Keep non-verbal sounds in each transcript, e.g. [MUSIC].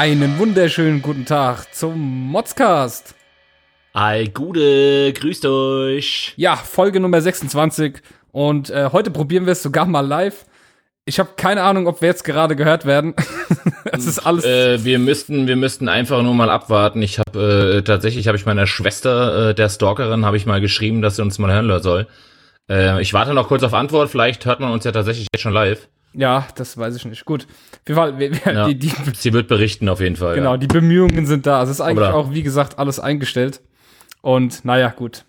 Einen wunderschönen guten Tag zum Modscast. Ei, Gude, grüßt euch. Ja, Folge Nummer 26 und äh, heute probieren wir es sogar mal live. Ich habe keine Ahnung, ob wir jetzt gerade gehört werden. [LAUGHS] es ist alles. Äh, wir müssten, wir müssten einfach nur mal abwarten. Ich habe äh, tatsächlich, habe ich meiner Schwester, äh, der Stalkerin, habe ich mal geschrieben, dass sie uns mal hören soll. Äh, ich warte noch kurz auf Antwort. Vielleicht hört man uns ja tatsächlich jetzt schon live. Ja, das weiß ich nicht. Gut. Auf jeden Fall, wir, wir, Ja, die, die, sie wird berichten auf jeden Fall. genau, Ja. die Bemühungen sind da. Also es ist eigentlich Aber- auch, wie gesagt, alles eingestellt. Und naja, gut.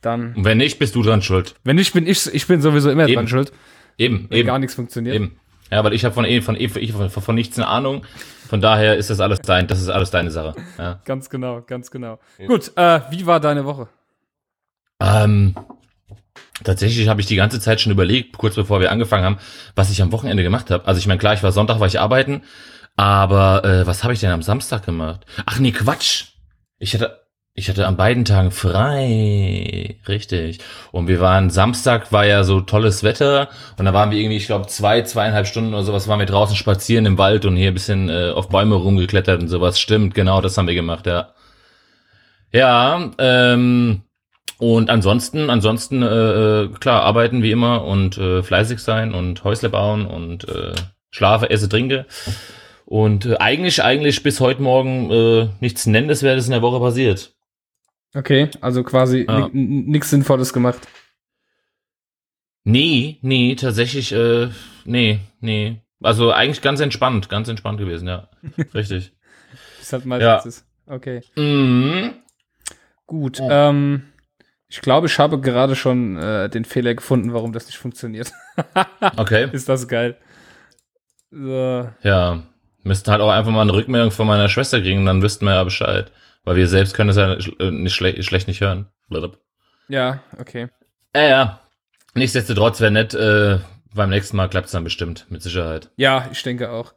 Dann, Und wenn nicht, bist du dran schuld. wenn nicht, bin ich, ich bin sowieso immer Eben. dran schuld, Eben, wenn eben, gar nichts funktioniert. eben. Ja, weil ich habe von, eh- von, eh- ich von, von nichts eine Ahnung. Von daher ist das alles dein, das ist alles deine Sache. Ja. Ganz genau, ganz genau. Gut, äh, wie war deine Woche? Ähm, tatsächlich habe ich die ganze Zeit schon überlegt, kurz bevor wir angefangen haben, was ich am Wochenende gemacht habe. Also ich meine, klar, ich war Sonntag, war ich arbeiten, aber äh, was habe ich denn am Samstag gemacht? Ach nee, Quatsch. Ich hatte ich hatte an beiden Tagen frei, richtig. Und wir waren Samstag war ja so tolles Wetter und da waren wir irgendwie, ich glaube zwei zweieinhalb Stunden oder sowas, waren wir draußen spazieren im Wald und hier ein bisschen äh, auf Bäume rumgeklettert und sowas. Stimmt, genau, das haben wir gemacht, ja. Ja, ähm, und ansonsten, ansonsten, äh, äh, klar, arbeiten wie immer und äh, fleißig sein und Häusle bauen und äh, schlafe, esse, trinke. Und äh, eigentlich, eigentlich bis heute Morgen äh, nichts Nennenswertes in der Woche passiert. Okay, also quasi Ja. nichts Sinnvolles gemacht. Nee, nee, tatsächlich, äh, nee, nee. Also eigentlich ganz entspannt, ganz entspannt gewesen, ja. [LAUGHS] Richtig. Das halt meistens Ja. Okay. Mhm. Gut. Ja. Ähm, ich glaube, ich habe gerade schon äh, den Fehler gefunden, warum das nicht funktioniert. [LAUGHS] Okay. ist das geil. So. Ja. Müssten halt auch einfach mal eine Rückmeldung von meiner Schwester kriegen, dann wüssten wir ja Bescheid. Weil wir selbst können es ja äh, nicht schle schlecht nicht hören. Ja, okay. Ja, ja. Nichtsdestotrotz wäre nett, äh, beim nächsten Mal klappt es dann bestimmt, mit Sicherheit. Ja, ich denke auch.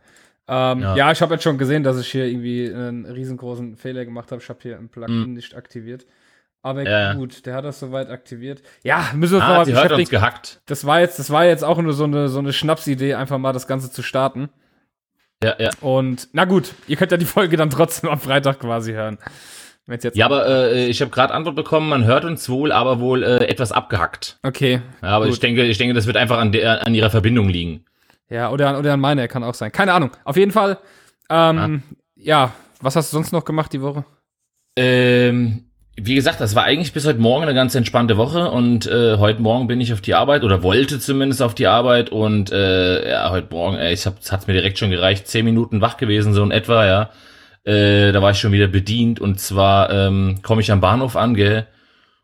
Ähm, ja. Ja. ich habe jetzt schon gesehen, dass ich hier irgendwie einen riesengroßen Fehler gemacht habe. Ich habe hier ein Plugin nicht aktiviert. Aber. Ja. gut, der hat das soweit aktiviert. Ja, müssen wir uns Ah, nochmal hört uns beschäftigen. gehackt. Das war jetzt, das war jetzt auch nur so eine, so eine Schnapsidee, einfach mal das Ganze zu starten. Ja, ja. Und na gut, ihr könnt ja die Folge dann trotzdem am Freitag quasi hören. Ja, aber äh, ich habe gerade Antwort bekommen, man hört uns wohl, aber wohl äh, etwas abgehackt. okay. Ja, aber Gut. ich denke, ich denke, das wird einfach an der an ihrer Verbindung liegen. Ja, oder, an- oder an meiner kann auch sein. Keine Ahnung. Auf jeden Fall. Ähm, ja, was hast du sonst noch gemacht die Woche? Ähm, wie gesagt, das war eigentlich bis heute Morgen eine ganz entspannte Woche und äh, heute Morgen bin ich auf die Arbeit oder wollte zumindest auf die Arbeit und äh, ja, heute Morgen, ey, ich hab, es hat mir direkt schon gereicht, zehn Minuten wach gewesen, so in etwa, ja. Äh, da war ich schon wieder bedient und zwar ähm, komme ich am Bahnhof an, gell,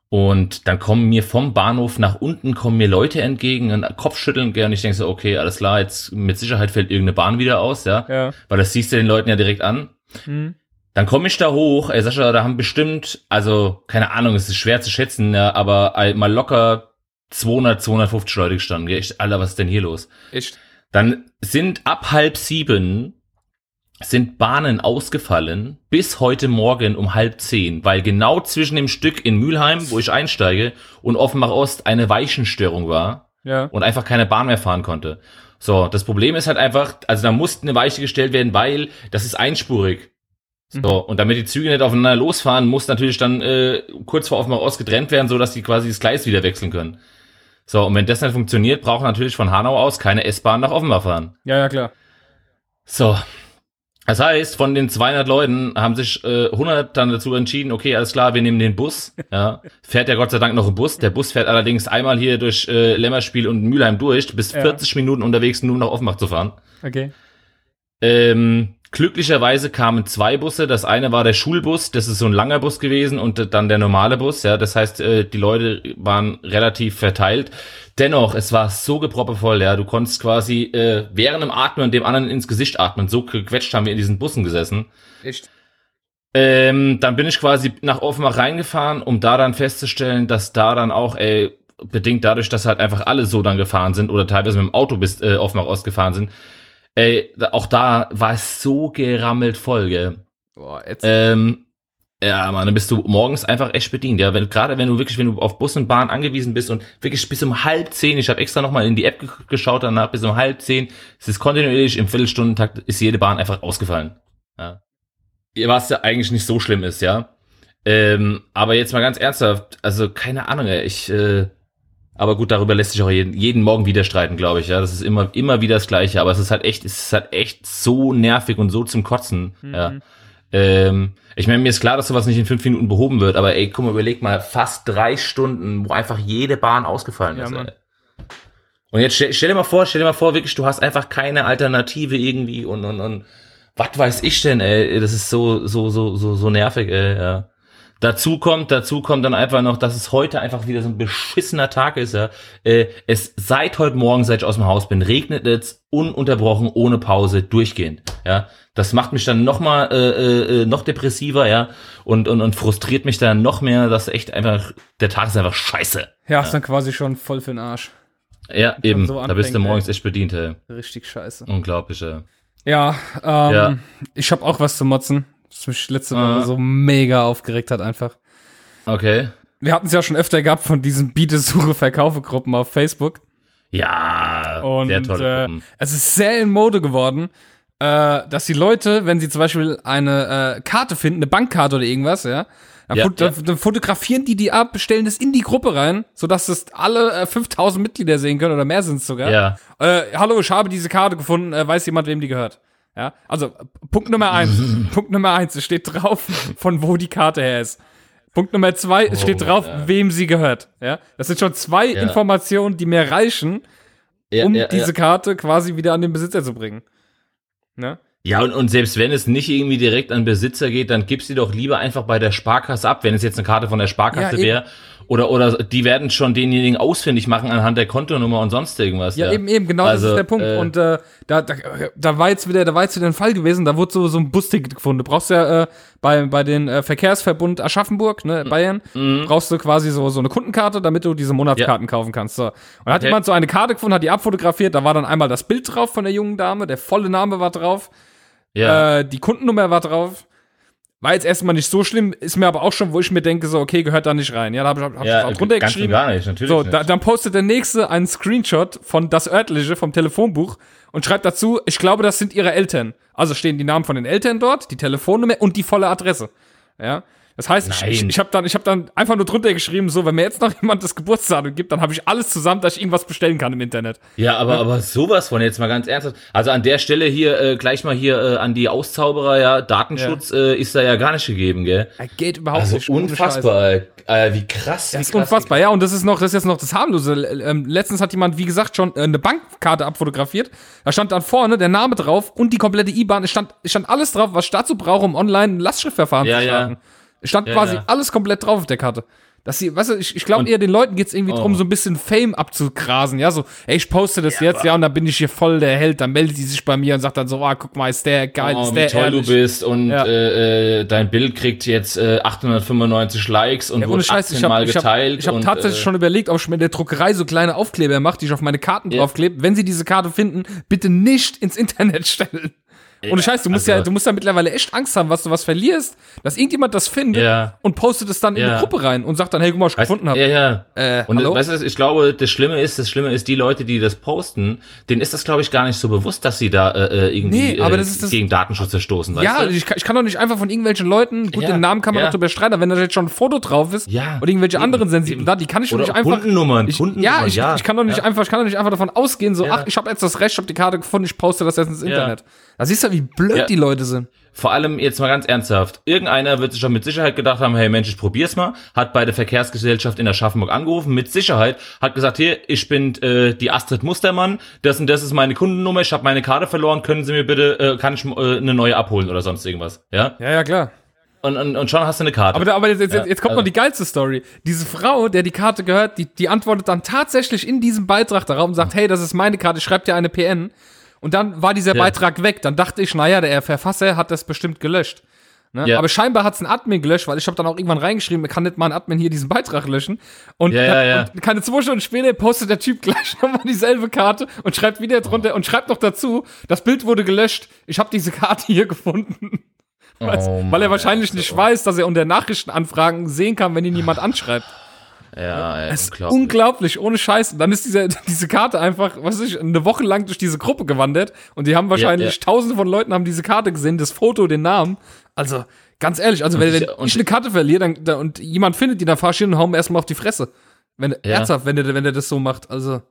und dann kommen mir vom Bahnhof nach unten kommen mir Leute entgegen und Kopfschütteln, gell, und ich denke so, okay, alles klar, jetzt mit Sicherheit fällt irgendeine Bahn wieder aus, ja, Ja. weil das siehst du den Leuten ja direkt an. Hm. Dann komme ich da hoch, ey Sascha, da haben bestimmt, also keine Ahnung, es ist schwer zu schätzen, ja, aber ey, mal locker 200, 250 Leute gestanden. Gell? Ich, Alter, was ist denn hier los? Echt? Dann sind ab halb sieben sind Bahnen ausgefallen bis heute Morgen um halb zehn, weil genau zwischen dem Stück in Mülheim, wo ich einsteige, und Offenbach Ost eine Weichenstörung war Ja. und einfach keine Bahn mehr fahren konnte. So, das Problem ist halt einfach, also da musste eine Weiche gestellt werden, weil das ist einspurig. So, und damit die Züge nicht aufeinander losfahren, muss natürlich dann äh, kurz vor Offenbach Ost getrennt werden, so dass die quasi das Gleis wieder wechseln können. So, und wenn das nicht funktioniert, brauchen natürlich von Hanau aus keine S-Bahn nach Offenbach fahren. Ja, ja, klar. So. Das heißt, von den 200 Leuten haben sich äh, 100 dann dazu entschieden, okay, alles klar, wir nehmen den Bus. Ja, fährt ja Gott sei Dank noch ein Bus. Der Bus fährt allerdings einmal hier durch äh, Lämmerspiel und Mülheim durch, Du bist Ja. 40 Minuten unterwegs, nur nach Offenbach zu fahren. Okay. Ähm, glücklicherweise kamen zwei Busse. Das eine war der Schulbus, das ist so ein langer Bus gewesen, und dann der normale Bus. Ja, das heißt, äh, die Leute waren relativ verteilt. Dennoch, es war so geproppevoll, ja. Du konntest quasi äh, während dem Atmen dem anderen ins Gesicht atmen. So gequetscht haben wir in diesen Bussen gesessen. Echt? Ähm, dann bin ich quasi nach Offenbach reingefahren, um da dann festzustellen, dass da dann auch, ey, bedingt dadurch, dass halt einfach alle so dann gefahren sind oder teilweise mit dem Auto bis äh, Offenbach ausgefahren sind, ey, auch da war es so gerammelt voll, gell. Boah, jetzt. Ähm, ja, man, dann bist du morgens einfach echt bedient, ja. Wenn, gerade wenn du wirklich, wenn du auf Bus und Bahn angewiesen bist und wirklich bis um halb zehn, ich habe extra nochmal in die App ge geschaut danach, bis um halb zehn, es ist kontinuierlich im Viertelstundentakt, ist jede Bahn einfach ausgefallen. Ja. was ja eigentlich nicht so schlimm ist, ja. Ähm, aber jetzt mal ganz ernsthaft, also keine Ahnung, ich, äh, aber gut, darüber lässt sich auch jeden, jeden Morgen wieder streiten, glaube ich, ja. Das ist immer, immer wieder das Gleiche, aber es ist halt echt, es ist halt echt so nervig und so zum Kotzen, Mhm. ja. Ähm, ich meine, mir ist klar, dass sowas nicht in fünf Minuten behoben wird, aber ey, guck mal, überleg mal, fast drei Stunden, wo einfach jede Bahn ausgefallen Ja, ist, Mann. ey. Und jetzt stell, stell dir mal vor, stell dir mal vor, wirklich, du hast einfach keine Alternative irgendwie und, und, und was weiß ich denn, ey, das ist so, so, so, so, so nervig, ey, ja. Dazu kommt, dazu kommt dann einfach noch, dass es heute einfach wieder so ein beschissener Tag ist, ja. Äh, es seit heute Morgen, seit ich aus dem Haus bin, regnet es ununterbrochen, ohne Pause, durchgehend, ja. Das macht mich dann noch mal äh, äh, noch depressiver, ja, und, und, und frustriert mich dann noch mehr, dass echt einfach, der Tag ist einfach scheiße. Ja, ist dann quasi schon voll für den Arsch. Ja, eben, so da bist du morgens echt bedient, ey. Richtig scheiße. Unglaublich, ey. Ja, ähm, Ja. ich habe auch was zu motzen, was mich letzte Woche Ah. so mega aufgeregt hat einfach. Okay. Wir hatten es ja schon öfter gehabt von diesen Biete-Suche-Verkaufe-Gruppen auf Facebook. Ja, Und sehr tolle äh, es ist sehr in Mode geworden, äh, dass die Leute, wenn sie zum Beispiel eine äh, Karte finden, eine Bankkarte oder irgendwas, ja, dann, Ja, fot ja. dann fotografieren die die ab, stellen das in die Gruppe rein, sodass es alle äh, 5000 Mitglieder sehen können oder mehr sind es sogar. Ja. Äh, hallo, ich habe diese Karte gefunden, äh, weiß jemand, wem die gehört? Ja, also Punkt Nummer eins, [LAUGHS] Punkt Nummer eins, es steht drauf, von wo die Karte her ist. Punkt Nummer zwei, es steht Oh, drauf, ja. wem sie gehört. Ja, das sind schon zwei Ja. Informationen, die mir reichen, um diese. Karte quasi wieder an den Besitzer zu bringen. Ne? ja und, und selbst wenn es nicht irgendwie direkt an Besitzer geht, dann gib sie doch lieber einfach bei der Sparkasse ab, wenn es jetzt eine Karte von der Sparkasse wäre. Oder, oder die werden schon denjenigen ausfindig machen anhand der Kontonummer und sonst irgendwas. Ja, Ja, eben, eben, genau das Also, ist der Punkt. äh, und äh, da, da, da war jetzt wieder, da war jetzt wieder ein Fall gewesen, da wurde so, so ein Busticket gefunden. Du brauchst ja äh, bei, bei den äh, Verkehrsverbund Aschaffenburg, ne, Bayern, brauchst du quasi so, so eine Kundenkarte, damit du diese Monatskarten kaufen kannst. So. Und da hat Okay. jemand so eine Karte gefunden, hat die abfotografiert, da war dann einmal das Bild drauf von der jungen Dame, der volle Name war drauf, ja. äh, die Kundennummer war drauf. War jetzt erstmal nicht so schlimm, ist mir aber auch schon, wo ich mir denke, so, okay, gehört da nicht rein. Ja, da habe ich, hab ich ja, auch drunter ganz gar nicht, natürlich So, nicht. da, dann postet der nächste einen Screenshot von das örtliche vom Telefonbuch und schreibt dazu, ich glaube, das sind ihre Eltern. Also stehen die Namen von den Eltern dort, die Telefonnummer und die volle Adresse. Ja. Das heißt, ich, ich, Nein. ich habe dann, ich hab dann einfach nur drunter geschrieben, so, wenn mir jetzt noch [LAUGHS] jemand das Geburtsdatum gibt, dann habe ich alles zusammen, dass ich irgendwas bestellen kann im Internet. Ja, aber, aber sowas von jetzt mal ganz ernsthaft. Also an der Stelle hier äh, gleich mal hier äh, an die Auszauberer, ja, Datenschutz Äh, ist da ja gar nicht gegeben, gell? Ja, geht überhaupt Also nicht. unfassbar, äh, wie krass. Das ist krass, unfassbar, ja. Und das ist noch, das ist jetzt noch das harmlose. Ähm, letztens hat jemand, wie gesagt, schon äh, eine Bankkarte abfotografiert. Da stand dann vorne der Name drauf und die komplette IBAN. Es stand, es stand alles drauf, was ich dazu brauche, um online ein Lastschriftverfahren Ja, zu ja. starten. Es stand Ja, quasi ja. alles komplett drauf auf der Karte. Dass sie, weißt du, ich, ich glaube eher, den Leuten geht's irgendwie drum, Oh. so ein bisschen Fame abzugrasen, ja, so, ey, ich poste das jetzt, ja, und dann bin ich hier voll der Held, dann meldet die sich bei mir und sagt dann so, ah, guck mal, ist der geil, Oh, ist wie der toll ehrlich. du bist und Ja. äh, äh, dein Bild kriegt jetzt äh, 895 Likes und Ja, ohne wurde Scheiß, 18 ich habe Mal hab, geteilt. ich hab und, tatsächlich äh, schon überlegt, ob ich mir in der Druckerei so kleine Aufkleber mache, die ich auf meine Karten Ja. draufklebe. Wenn sie diese Karte finden, bitte nicht ins Internet stellen. Ohne Scheiß, du musst also- ja, du musst ja mittlerweile echt Angst haben, was du was verlierst, dass irgendjemand das findet Ja. und postet es dann in Ja. eine Gruppe rein und sagt dann, hey, guck mal, was ich gefunden habe. Ja, ja. Äh, und hallo? weißt du, ich glaube, das Schlimme ist, das Schlimme ist, die Leute, die das posten, denen ist das, glaube ich, gar nicht so bewusst, dass sie da äh, äh, irgendwie Nee, aber äh, das ist das- gegen Datenschutz verstoßen. Weißt Ja, du? ich kann, ich kann doch nicht einfach von irgendwelchen Leuten, gut, Ja, den Namen kann man ja. doch drüber streiten, aber wenn da jetzt schon ein Foto drauf ist Ja, oder irgendwelche eben, anderen sensiblen. Daten, die kann ich doch nicht einfach. Kundennummern, ich, Kundennummern, ja, ich, ja. ich kann doch nicht einfach, ich kann doch nicht einfach davon ausgehen, so, ach, ich habe jetzt das Recht, ich habe die Karte gefunden, ich poste das jetzt ins. Internet. Da siehst du, wie blöd Ja. die Leute sind. Vor allem jetzt mal ganz ernsthaft. Irgendeiner wird sich schon mit Sicherheit gedacht haben, hey Mensch, ich probier's mal. Hat bei der Verkehrsgesellschaft in Aschaffenburg angerufen, mit Sicherheit. Hat gesagt, hier, ich bin äh, die Astrid Mustermann. Das und das ist meine Kundennummer. Ich habe meine Karte verloren. Können Sie mir bitte, äh, kann ich äh, eine neue abholen oder sonst irgendwas? Ja? Ja, ja, klar. Und, und, und schon hast du eine Karte. Aber, aber jetzt, jetzt, Ja, jetzt kommt also- noch die geilste Story. Diese Frau, der die Karte gehört, die, die antwortet dann tatsächlich in diesem Beitrag darauf und sagt, hey, das ist meine Karte, schreibt dir eine PN. Und dann war dieser Ja. Beitrag weg. Dann dachte ich, naja, der Verfasser hat das bestimmt gelöscht. Ne? Ja. Aber scheinbar hat es ein Admin gelöscht, weil ich habe dann auch irgendwann reingeschrieben, kann nicht mal ein Admin hier diesen Beitrag löschen. Und, Ja, ja, und keine zwei Stunden später postet der Typ gleich [LAUGHS] nochmal dieselbe Karte und schreibt wieder drunter und schreibt noch dazu, das Bild wurde gelöscht, ich habe diese Karte hier gefunden. [LAUGHS] Oh weil er Mann, wahrscheinlich ey. nicht weiß, dass er unter Nachrichtenanfragen sehen kann, wenn ihn jemand anschreibt. Ja, ey, Es ist unglaublich, ohne Scheiß. Und dann ist diese, [LAUGHS] diese Karte einfach, was weiß ich, eine Woche lang durch diese Gruppe gewandert und die haben wahrscheinlich ja. tausende von Leuten haben diese Karte gesehen, das Foto, den Namen. Also, ganz ehrlich, also wenn, ich- wenn ich eine Karte verliere dann, da, und jemand findet die, dann fahr ich hin und hau ihm erstmal auf die Fresse. Wenn, Ernsthaft, wenn der, wenn der das so macht. Also,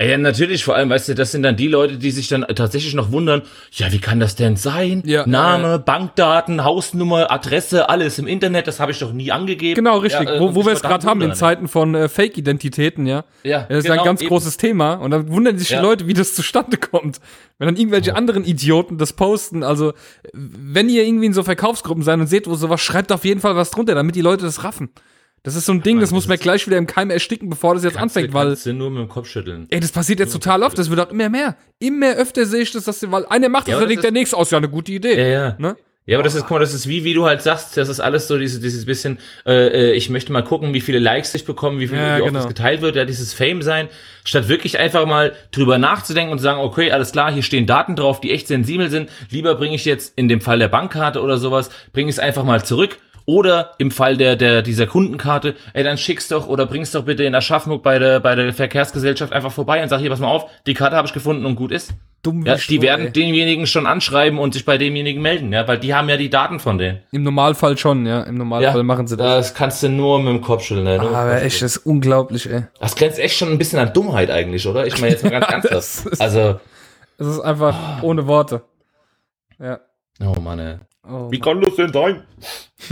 ja, natürlich, vor allem, weißt du, das sind dann die Leute, die sich dann tatsächlich noch wundern, ja, wie kann das denn sein? Ja, Name, Bankdaten, Hausnummer, Adresse, alles im Internet, das habe ich doch nie angegeben. genau, richtig. Ja, äh, wo wo wir es gerade haben, in. Zeiten von äh, Fake-Identitäten, ja. Ja, Das ist genau, ein ganz eben. großes Thema. Und dann wundern sich Ja. die Leute, wie das zustande kommt. Wenn dann irgendwelche anderen Idioten das posten. Also, wenn ihr irgendwie in so Verkaufsgruppen seid und seht, wo sowas, schreibt auf jeden Fall was drunter, damit die Leute das raffen. Das ist so ein Ding, das muss man gleich wieder im Keim ersticken, bevor das jetzt Kannst anfängt, weil, du nur mit dem Kopf schütteln. ey, das passiert jetzt total oft, das wird auch immer mehr. Immer öfter sehe ich das, dass, weil einer macht das, Ja, dann denkt der nächste aus, ja, eine gute Idee. Ja, ja. Ne? Ja, aber das ist, guck mal, das ist wie, wie du halt sagst, das ist alles so dieses, dieses bisschen, äh, äh, ich möchte mal gucken, wie viele Likes ich bekomme, wie viel, Ja, wie oft genau. das geteilt wird, ja, dieses Fame sein, statt wirklich einfach mal drüber nachzudenken und zu sagen, okay, alles klar, hier stehen Daten drauf, die echt sensibel sind, lieber bringe ich jetzt in dem Fall der Bankkarte oder sowas, bringe ich es einfach mal zurück. Oder im Fall der, der, dieser Kundenkarte, ey, dann schick's doch oder bring's doch bitte in Aschaffenburg bei der, bei der Verkehrsgesellschaft einfach vorbei und sag hier, pass mal auf, die Karte habe ich gefunden und gut ist. Dumm Ja, die werden ey. denjenigen schon anschreiben und sich bei demjenigen melden, ja, weil die haben ja die Daten von denen. Im Normalfall schon, ja. Im Normalfall machen sie das. Das kannst du nur mit dem Kopf schütteln. Ne? Aber echt, das ist unglaublich, ey. Das grenzt echt schon ein bisschen an Dummheit eigentlich, oder? Ich meine jetzt mal ganz [LAUGHS] Das ernsthaft. Also, Es ist einfach ohne Worte. Ja. oh Mann, ey. Oh, Wie kann das denn sein?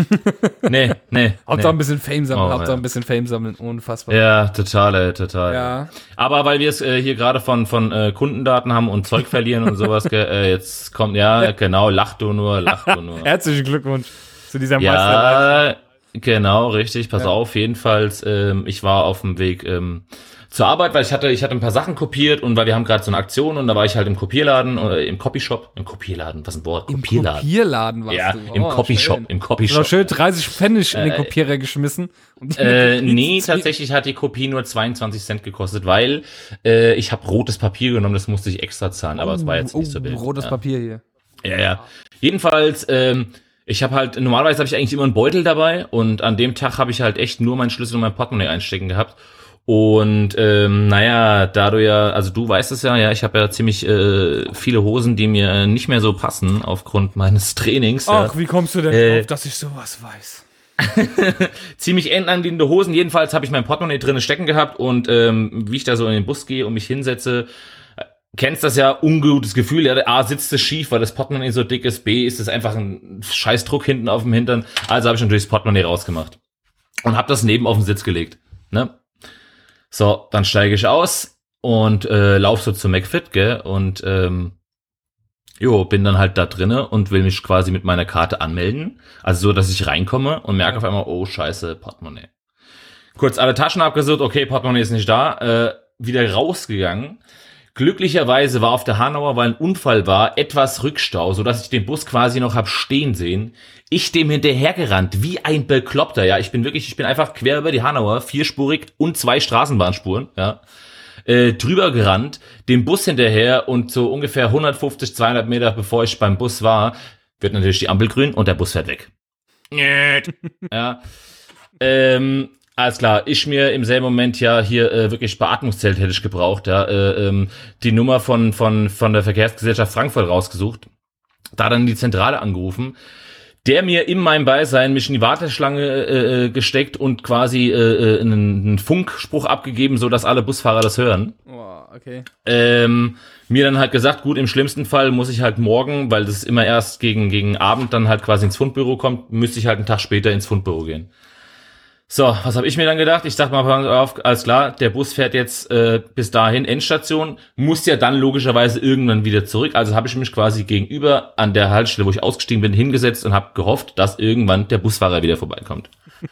[LAUGHS] nee, nee. Hauptsache ein nee. bisschen Fame sammeln, Oh, Hauptsache ja. ein bisschen Fame sammeln, unfassbar. Ja, total, ey, total. Ja. Aber weil wir es äh, hier gerade von, von äh, Kundendaten haben und Zeug verlieren und sowas, äh, jetzt kommt, ja, genau, lach du nur, lach du nur. [LAUGHS] Herzlichen Glückwunsch zu dieser Meisterleistung. Ja, genau, richtig. Pass Ja. auf, jedenfalls, ähm, ich war auf dem Weg ähm, zur Arbeit, weil ich hatte, ich hatte ein paar Sachen kopiert und weil wir haben gerade so eine Aktion und da war ich halt im Kopierladen oder im Copyshop, im Kopierladen, was ein Wort, Im Kopierladen. Kopierladen warst ja, du. im Oh, Copyshop, schön. im Du hast Copyshop. schön 30 Pfennig in den Kopierer geschmissen. Und [LAUGHS] die- Äh, nee, tatsächlich hat die Kopie nur 22 Cent gekostet, weil äh, ich habe rotes Papier genommen, das musste ich extra zahlen, aber es war jetzt nicht so oh, wild. rotes ja. Papier hier. Ja, ja. Jedenfalls, ähm, ich habe halt, normalerweise habe ich eigentlich immer einen Beutel dabei und an dem Tag habe ich halt echt nur meinen Schlüssel und mein Portemonnaie einstecken gehabt. Und ähm, naja, da du ja, also du weißt es ja, ja, ich habe ja ziemlich äh, viele Hosen, die mir nicht mehr so passen aufgrund meines [LAUGHS] Trainings. ja Ach, wie kommst du denn Äh, drauf, dass ich sowas weiß? [LAUGHS] ziemlich endanliegende Hosen. Jedenfalls habe ich mein Portemonnaie drinne stecken gehabt und ähm, wie ich da so in den Bus gehe und mich hinsetze, äh, kennst das ja, ungutes Gefühl. Ja, A, sitzt es schief, weil das Portemonnaie so dick ist. B, ist es einfach ein scheiß Druck hinten auf dem Hintern. Also habe ich natürlich das Portemonnaie rausgemacht und habe das neben auf den Sitz gelegt. Ne? So, dann steige ich aus und äh, lauf so zu McFit, gell? Und ähm, Jo, bin dann halt da drinne und will mich quasi mit meiner Karte anmelden. Also so, dass ich reinkomme und merke auf einmal, oh scheiße, Portemonnaie. Kurz alle Taschen abgesucht, okay, Portemonnaie ist nicht da, äh, wieder rausgegangen. Glücklicherweise war auf der Hanauer, weil ein Unfall war, etwas Rückstau, so dass ich den Bus quasi noch hab stehen sehen. Ich dem hinterhergerannt, wie ein Bekloppter, ja. Ich bin wirklich, ich bin einfach quer über die Hanauer, vierspurig und zwei Straßenbahnspuren, ja äh, drüber gerannt, dem Bus hinterher und so ungefähr 150, 200 Meter bevor ich beim Bus war, wird natürlich die Ampel grün und der Bus fährt weg. ja. Ähm, alles klar, ich mir im selben Moment ja hier äh, wirklich Beatmungszelt hätte ich gebraucht, ja, äh, ähm, die Nummer von, von, von der Verkehrsgesellschaft Frankfurt rausgesucht, da dann die Zentrale angerufen, der mir in meinem Beisein mich in die Warteschlange äh, äh, gesteckt und quasi äh, äh, einen, einen Funkspruch abgegeben, so dass alle Busfahrer das hören. Oh, okay. Ähm, mir dann halt gesagt, gut, im schlimmsten Fall muss ich halt morgen, weil das immer erst gegen, gegen Abend dann halt quasi ins Fundbüro kommt, müsste ich halt einen Tag später ins Fundbüro gehen. So, was habe ich mir dann gedacht? Ich dachte mal, auf, alles klar, der Bus fährt jetzt äh, bis dahin Endstation, muss ja dann logischerweise irgendwann wieder zurück. Also habe ich mich quasi gegenüber an der Haltestelle, wo ich ausgestiegen bin, hingesetzt und habe gehofft, dass irgendwann der Busfahrer wieder vorbeikommt. [LAUGHS]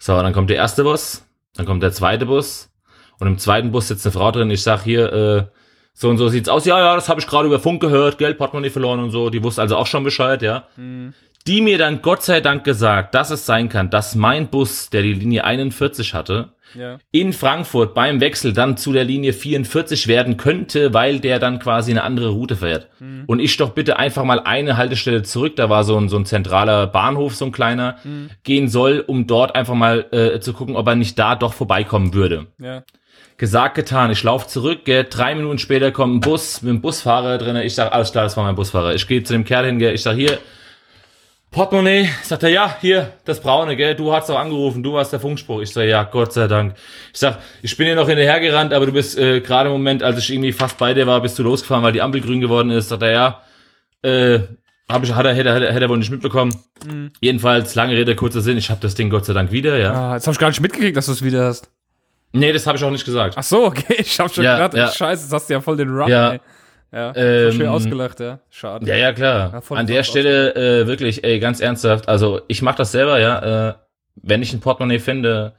So, dann kommt der erste Bus, dann kommt der zweite Bus und im zweiten Bus sitzt eine Frau drin. Ich sag hier, äh, so und so sieht's aus. Ja, ja, das habe ich gerade über Funk gehört, Geld, Portemonnaie verloren und so. Die wusste also auch schon Bescheid, ja. Die mir dann Gott sei Dank gesagt, dass es sein kann, dass mein Bus, der die Linie 41 hatte, Ja. in Frankfurt beim Wechsel dann zu der Linie 44 werden könnte, weil der dann quasi eine andere Route fährt. Und ich doch bitte einfach mal eine Haltestelle zurück, da war so ein, so ein zentraler Bahnhof, so ein kleiner, gehen soll, um dort einfach mal äh, zu gucken, ob er nicht da doch vorbeikommen würde. Ja. Gesagt, getan. Ich laufe zurück, gell, drei Minuten später kommt ein Bus mit einem Busfahrer drin. Ich sag, alles klar, das war mein Busfahrer. Ich gehe zu dem Kerl hin, gell, ich sag, hier, Portemonnaie. Sagt er, ja, hier, das braune, gell, du hast doch angerufen, du warst der Funkspruch. Ich sag, ja, Gott sei Dank. Ich sag, ich bin hier noch hinterhergerannt, aber du bist äh, gerade im Moment, als ich irgendwie fast bei dir war, bist du losgefahren, weil die Ampel grün geworden ist. Sagt er, ja, äh, hab ich, hat er, hätte, hätte, hätte er wohl nicht mitbekommen. Jedenfalls, lange Rede, kurzer Sinn, ich habe das Ding Gott sei Dank wieder, ja. Ah, jetzt hab ich gar nicht mitgekriegt, dass du es wieder hast. Nee, das habe ich auch nicht gesagt. Ach so, okay. [LAUGHS] Ich hab schon Ja, gedacht, ja. scheiße, jetzt hast du ja voll den Run, Ja. ey. Ja, Ähm, schön ausgelacht, ja. Schade. Ja, ja, klar. Ja, An der Stelle äh, wirklich, ey, ganz ernsthaft. Also ich mache das selber, ja. Äh, wenn ich ein Portemonnaie finde,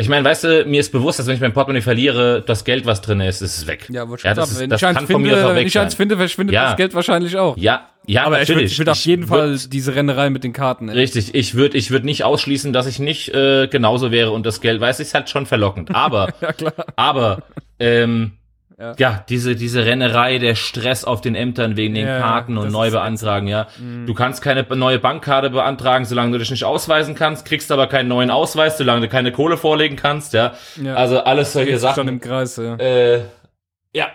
ich meine, weißt du, mir ist bewusst, dass wenn ich mein Portemonnaie verliere, das Geld, was drin ist, ist weg. Ja, Ja, schon das sagen, ist- wenn das ich eins kann von finde, mir aus wenn ich eins finde, verschwindet Ja. das Geld wahrscheinlich auch. Ja, ja, Aber ich natürlich. ich will auf jeden würd- Fall diese Rennerei mit den Karten. Ey. Richtig, ich würde ich würd nicht ausschließen, dass ich nicht äh, genauso wäre und das Geld, weiß ich, ist halt schon verlockend. Aber, [LAUGHS] Ja, klar. aber, ähm, Ja. ja. diese, diese Rennerei, der Stress auf den Ämtern wegen den Ja, Karten und neu beantragen, ja. Du kannst keine neue Bankkarte beantragen, solange du dich nicht ausweisen kannst, kriegst aber keinen neuen Ausweis, solange du keine Kohle vorlegen kannst, ja. Ja. Also alles solche Schon Sachen. im Kreis, ja. Äh, ja.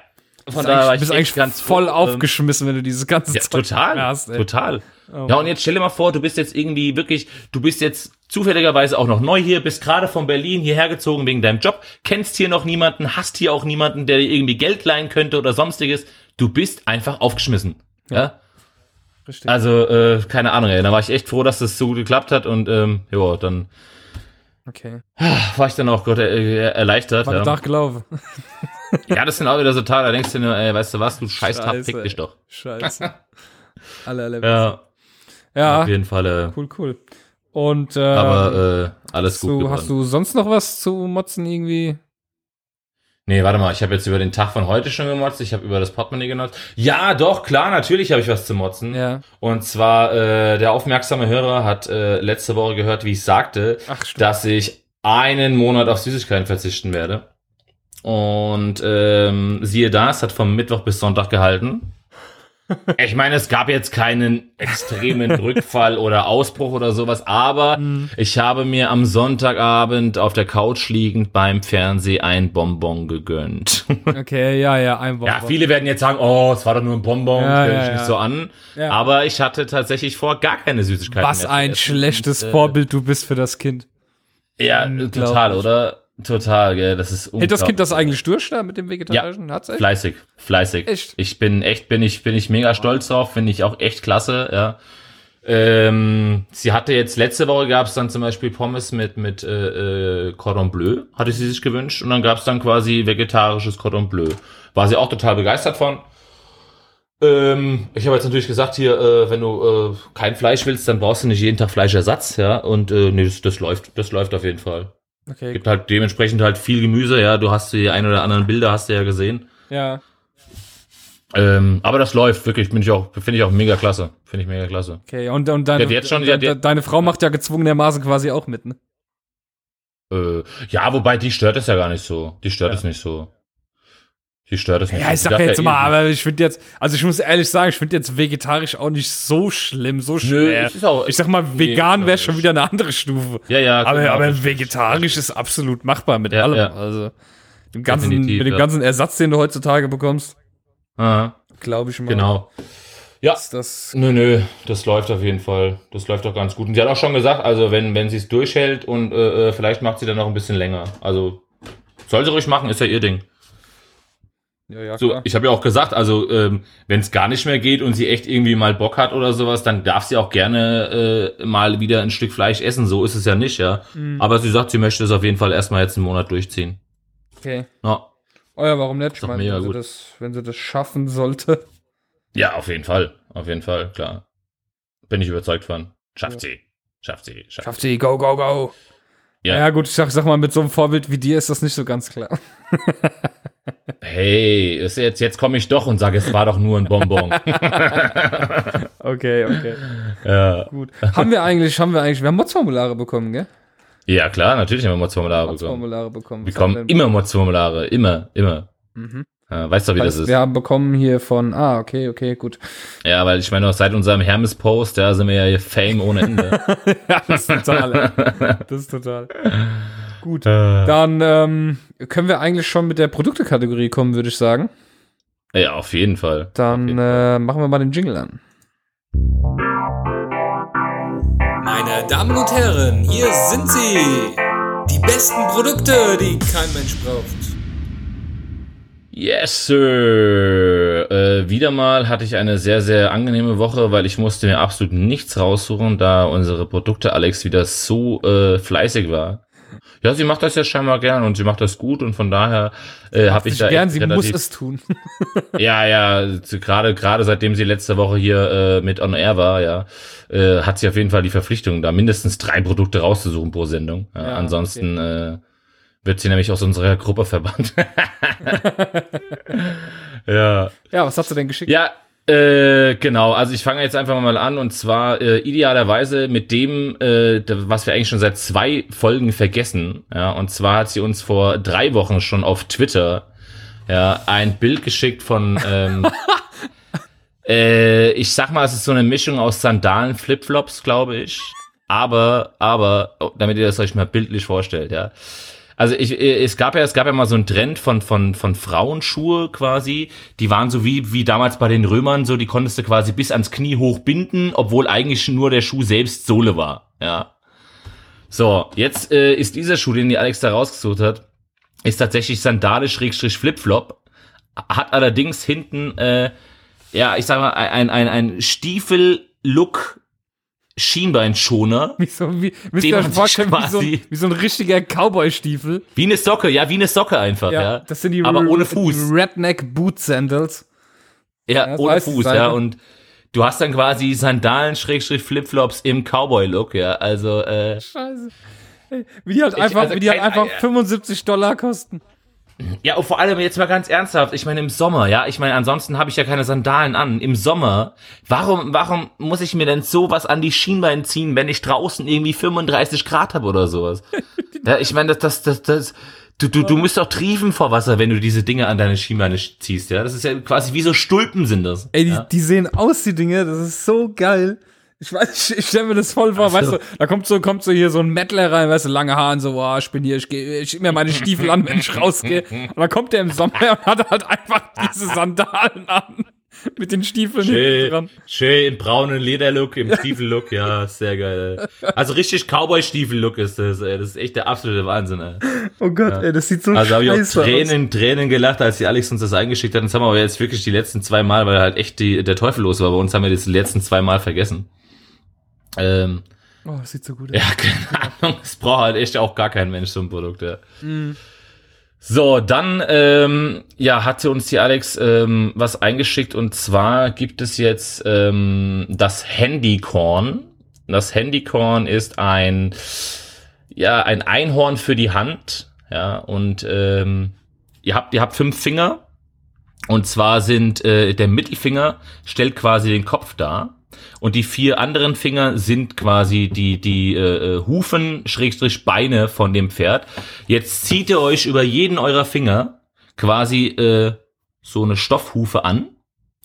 Von daher war bist ich eigentlich echt ganz voll ähm, aufgeschmissen, wenn du dieses ganze Ja, Zeug total, hast, ey. total. Oh ja, und jetzt stell dir mal vor, du bist jetzt irgendwie wirklich, du bist jetzt zufälligerweise auch noch neu hier, bist gerade von Berlin hierher gezogen wegen deinem Job, kennst hier noch niemanden, hast hier auch niemanden, der dir irgendwie Geld leihen könnte oder sonstiges. Du bist einfach aufgeschmissen. Ja. Richtig. Also, äh, keine Ahnung, ey. Da war ich echt froh, dass das so gut geklappt hat und ähm, ja, dann Okay. [SIGHS] war ich dann auch Gott äh, erleichtert. War Ja. Tag gelaufen. ja, das sind auch wieder so Tage, da denkst du nur, ey, weißt du was, du scheiß Scheiße, fick dich ey. doch. Scheiße. [LAUGHS] alle, alle. Ja, Ja, auf jeden Fall. Äh, cool, cool. Und, äh, aber äh, alles gut du, geworden. hast du sonst noch was zu motzen irgendwie? Nee, warte mal, ich habe jetzt über den Tag von heute schon gemotzt, ich habe über das Portemonnaie genutzt. Ja, doch, klar, natürlich habe ich was zu motzen. Ja. Und zwar, äh, der aufmerksame Hörer hat äh, letzte Woche gehört, wie ich sagte, Ach, dass ich einen Monat auf Süßigkeiten verzichten werde. Und ähm, siehe da, es hat vom Mittwoch bis Sonntag gehalten. Ich meine, es gab jetzt keinen extremen [LAUGHS] Rückfall oder Ausbruch oder sowas, aber ich habe mir am Sonntagabend auf der Couch liegend beim Fernseh ein Bonbon gegönnt. [LAUGHS] Okay, ja, ja, ein Woche. Ja, viele werden jetzt sagen, oh, es war doch nur ein Bonbon, Ja, ja, dich ja. nicht so an. Ja. Aber ich hatte tatsächlich vor, gar keine Süßigkeiten Was mehr ein zu essen. schlechtes Und, äh, Vorbild du bist für das Kind. Ja, total, oder? Total, gell, das ist Hält das Kind das unglaublich. eigentlich durch da mit dem Vegetarischen? Hat's echt? Fleißig, fleißig. Echt? Ich bin echt, bin ich, bin ich mega stolz drauf, finde ich auch echt klasse, ja. Ähm, sie hatte jetzt, letzte Woche gab es dann zum Beispiel Pommes mit, mit äh, äh, Cordon Bleu, hatte sie sich gewünscht. Und dann gab es dann quasi vegetarisches Cordon Bleu. War sie auch total begeistert von. Ähm, ich habe jetzt natürlich gesagt, hier, äh, wenn du äh, kein Fleisch willst, dann brauchst du nicht jeden Tag Fleischersatz, ja. Und äh, nee, das, das läuft, das läuft auf jeden Fall. Okay, Gibt halt dementsprechend halt viel Gemüse, ja. Du hast die ein oder anderen Bilder, hast du ja gesehen. ja. Ähm, aber das läuft wirklich, bin ich auch, finde ich auch mega klasse. Finde ich mega klasse. Okay, und, und deine, Ja, schon- die de, deine Frau macht ja gezwungenermaßen quasi auch mit, ne? Äh, ja, wobei die stört es ja gar nicht so. Die stört Ja. es nicht so. Die stört es nicht Ja, ich sag ja jetzt eh- mal, aber ich finde jetzt, also ich muss ehrlich sagen, ich finde jetzt vegetarisch auch nicht so schlimm, so Nö, schwer. ist auch, ich sag mal, nee, vegan wäre schon wieder eine andere Stufe. ja, ja, Aber, genau. aber vegetarisch ist absolut machbar mit Ja, allem. ja. Also dem ganzen, Definitiv, mit dem ja. ganzen Ersatz, den du heutzutage bekommst, Aha, glaube ich mal. genau. Ja. Ist das Nö, nö, das läuft auf jeden Fall. Das läuft doch ganz gut. Und sie hat auch schon gesagt, also wenn, wenn sie es durchhält und äh, äh, vielleicht macht sie dann noch ein bisschen länger. Also soll sie ruhig machen, ist ja ihr Ding. Ja, ja, So, klar. ich habe ja auch gesagt, also ähm, wenn es gar nicht mehr geht und sie echt irgendwie mal Bock hat oder sowas, dann darf sie auch gerne äh, mal wieder ein Stück Fleisch essen. So ist es ja nicht, ja. Mhm. Aber sie sagt, sie möchte es auf jeden Fall erstmal jetzt einen Monat durchziehen. Okay. Ja, Oh ja, warum nicht? Ich meine, wenn sie, das, wenn sie das schaffen sollte. ja auf jeden Fall. Auf jeden Fall, klar. Bin ich überzeugt von. Schafft sie. Schafft sie. Schafft Schafft sie, go, go, go. Ja. Ja, gut, ich sag, sag mal, mit so einem Vorbild wie dir ist das nicht so ganz klar. [LAUGHS] Hey, ist jetzt, jetzt komme ich doch und sage, es war doch nur ein Bonbon. [LAUGHS] Okay, okay. ja. Gut. Haben wir eigentlich, haben wir eigentlich, wir haben Mods-Formulare bekommen, gell? ja, klar, natürlich haben wir Mods-Formulare bekommen. Mods-Formulare bekommen. Wir bekommen immer Mods-Formulare. Immer, immer. Mhm. Ja, weißt du, wie das Heißt, ist? wir haben bekommen hier von, ah, okay, okay, gut. Ja, weil ich meine, seit unserem Hermes-Post, da sind wir ja hier Fame ohne Ende. [LAUGHS] ja, das ist total, ey. [LAUGHS] Das ist total. Gut. Äh, Dann ähm, können wir eigentlich schon mit der Produktekategorie kommen, würde ich sagen. ja, auf jeden Fall. Dann jeden Fall. äh, machen wir mal den Jingle an. Meine Damen und Herren, hier sind sie. Die besten Produkte, die kein Mensch braucht. Yes, Sir. Äh, wieder mal hatte ich eine sehr, sehr angenehme Woche, weil ich musste mir absolut nichts raussuchen, da unsere Produkte Alex wieder so äh, fleißig war. Ja, sie macht das ja scheinbar gern und sie macht das gut und von daher äh, habe ich da gern, sie muss es tun. [LAUGHS] ja, ja, gerade gerade seitdem sie letzte Woche hier äh, mit On Air war, ja, äh, hat sie auf jeden Fall die Verpflichtung, da mindestens drei Produkte rauszusuchen pro Sendung. Ja, Ja, ansonsten äh, wird sie nämlich aus unserer Gruppe verbannt. [LAUGHS] [LAUGHS] ja. Ja, was hast du denn geschickt? Ja, äh, genau. Also ich fange jetzt einfach mal an und zwar äh, idealerweise mit dem, äh, was wir eigentlich schon seit zwei Folgen vergessen. Ja, und zwar hat sie uns vor drei Wochen schon auf Twitter ja ein Bild geschickt von. Ähm, [LAUGHS] äh, ich sag mal, es ist so eine Mischung aus Sandalen, Flipflops, glaube ich. Aber, aber, oh, damit ihr das euch mal bildlich vorstellt, ja. Also ich, äh, es gab ja, es gab ja mal so einen Trend von von von Frauenschuhe quasi. Die waren so wie wie damals bei den Römern, so die konntest du quasi bis ans Knie hoch binden, obwohl eigentlich nur der Schuh selbst Sohle war. Ja. So, jetzt äh, ist dieser Schuh, den die Alex da rausgesucht hat, ist tatsächlich Sandale Schrägstrich Flipflop, hat allerdings hinten äh, ja, ich sag mal ein ein ein Stiefel Look Schienbeinschoner. Wie so, wie, sich vorstellen, wie so, ein, wie so ein richtiger Cowboy-Stiefel. Wie eine Socke, ja, wie eine Socke einfach, ja. das sind die Aber ohne Fuß. Redneck Boot Sandals. Ja, Ja, ohne Fuß, ja. Und du hast dann quasi Sandalen, Schrägstrich, Flipflops im Cowboy-Look, ja. Also, äh, Scheiße. Wie die halt Ich- einfach, also wie die halt einfach 75 Dollar kosten. Ja, und vor allem jetzt mal ganz ernsthaft. Ich meine, im Sommer, ja. Ich meine, ansonsten habe ich ja keine Sandalen an. Im Sommer, warum, warum muss ich mir denn sowas an die Schienbeine ziehen, wenn ich draußen irgendwie 35 Grad habe oder sowas? [LAUGHS] ja, ich meine, das, das, das, das, du, du, du musst doch triefen vor Wasser, wenn du diese Dinge an deine Schienbeine ziehst, ja. Das ist ja quasi wie so Stulpen sind das. Ey, die, ja? die sehen aus, die Dinge, das ist so geil. Ich weiß, ich, ich stelle mir das voll vor, so. weißt du, da kommt so, kommt so hier so ein Mettler rein, weißt du, lange Haare und so, boah, ich bin hier, ich gehe, ich schieb mir meine Stiefel an, wenn ich rausgehe. Und dann kommt der im Sommer und hat halt einfach diese Sandalen an. Mit den Stiefeln Schön, dran. schön im braunen Lederlook, im Stiefellook, ja, sehr geil. Also richtig Cowboy-Stiefel-Look ist das, ey. Das ist echt der absolute Wahnsinn, ey. Oh Gott, ey, das sieht so Also habe ich auch scheiße aus. Tränen, Tränen gelacht, als die Alex uns das eingeschickt hat. Das haben wir aber jetzt wirklich die letzten zwei Mal, weil halt echt die, der Teufel los war. Bei uns haben wir das die letzten zwei Mal vergessen. Ähm, Oh, das sieht so gut aus. ja, [LAUGHS] keine Ahnung. Es braucht halt echt auch gar kein Mensch so ein Produkt, ja. Mhm. So, dann ähm, ja, hatte uns die Alex ähm, was eingeschickt und zwar gibt es jetzt ähm, das Handykorn. Das Handykorn ist ein ja ein Einhorn für die Hand, ja und ähm, ihr habt ihr habt fünf Finger und zwar sind äh, der Mittelfinger stellt quasi den Kopf dar und die vier anderen Finger sind quasi die die äh, äh, Hufen Schrägstrich Beine von dem Pferd. Jetzt zieht ihr euch über jeden eurer Finger quasi äh, so eine Stoffhufe an.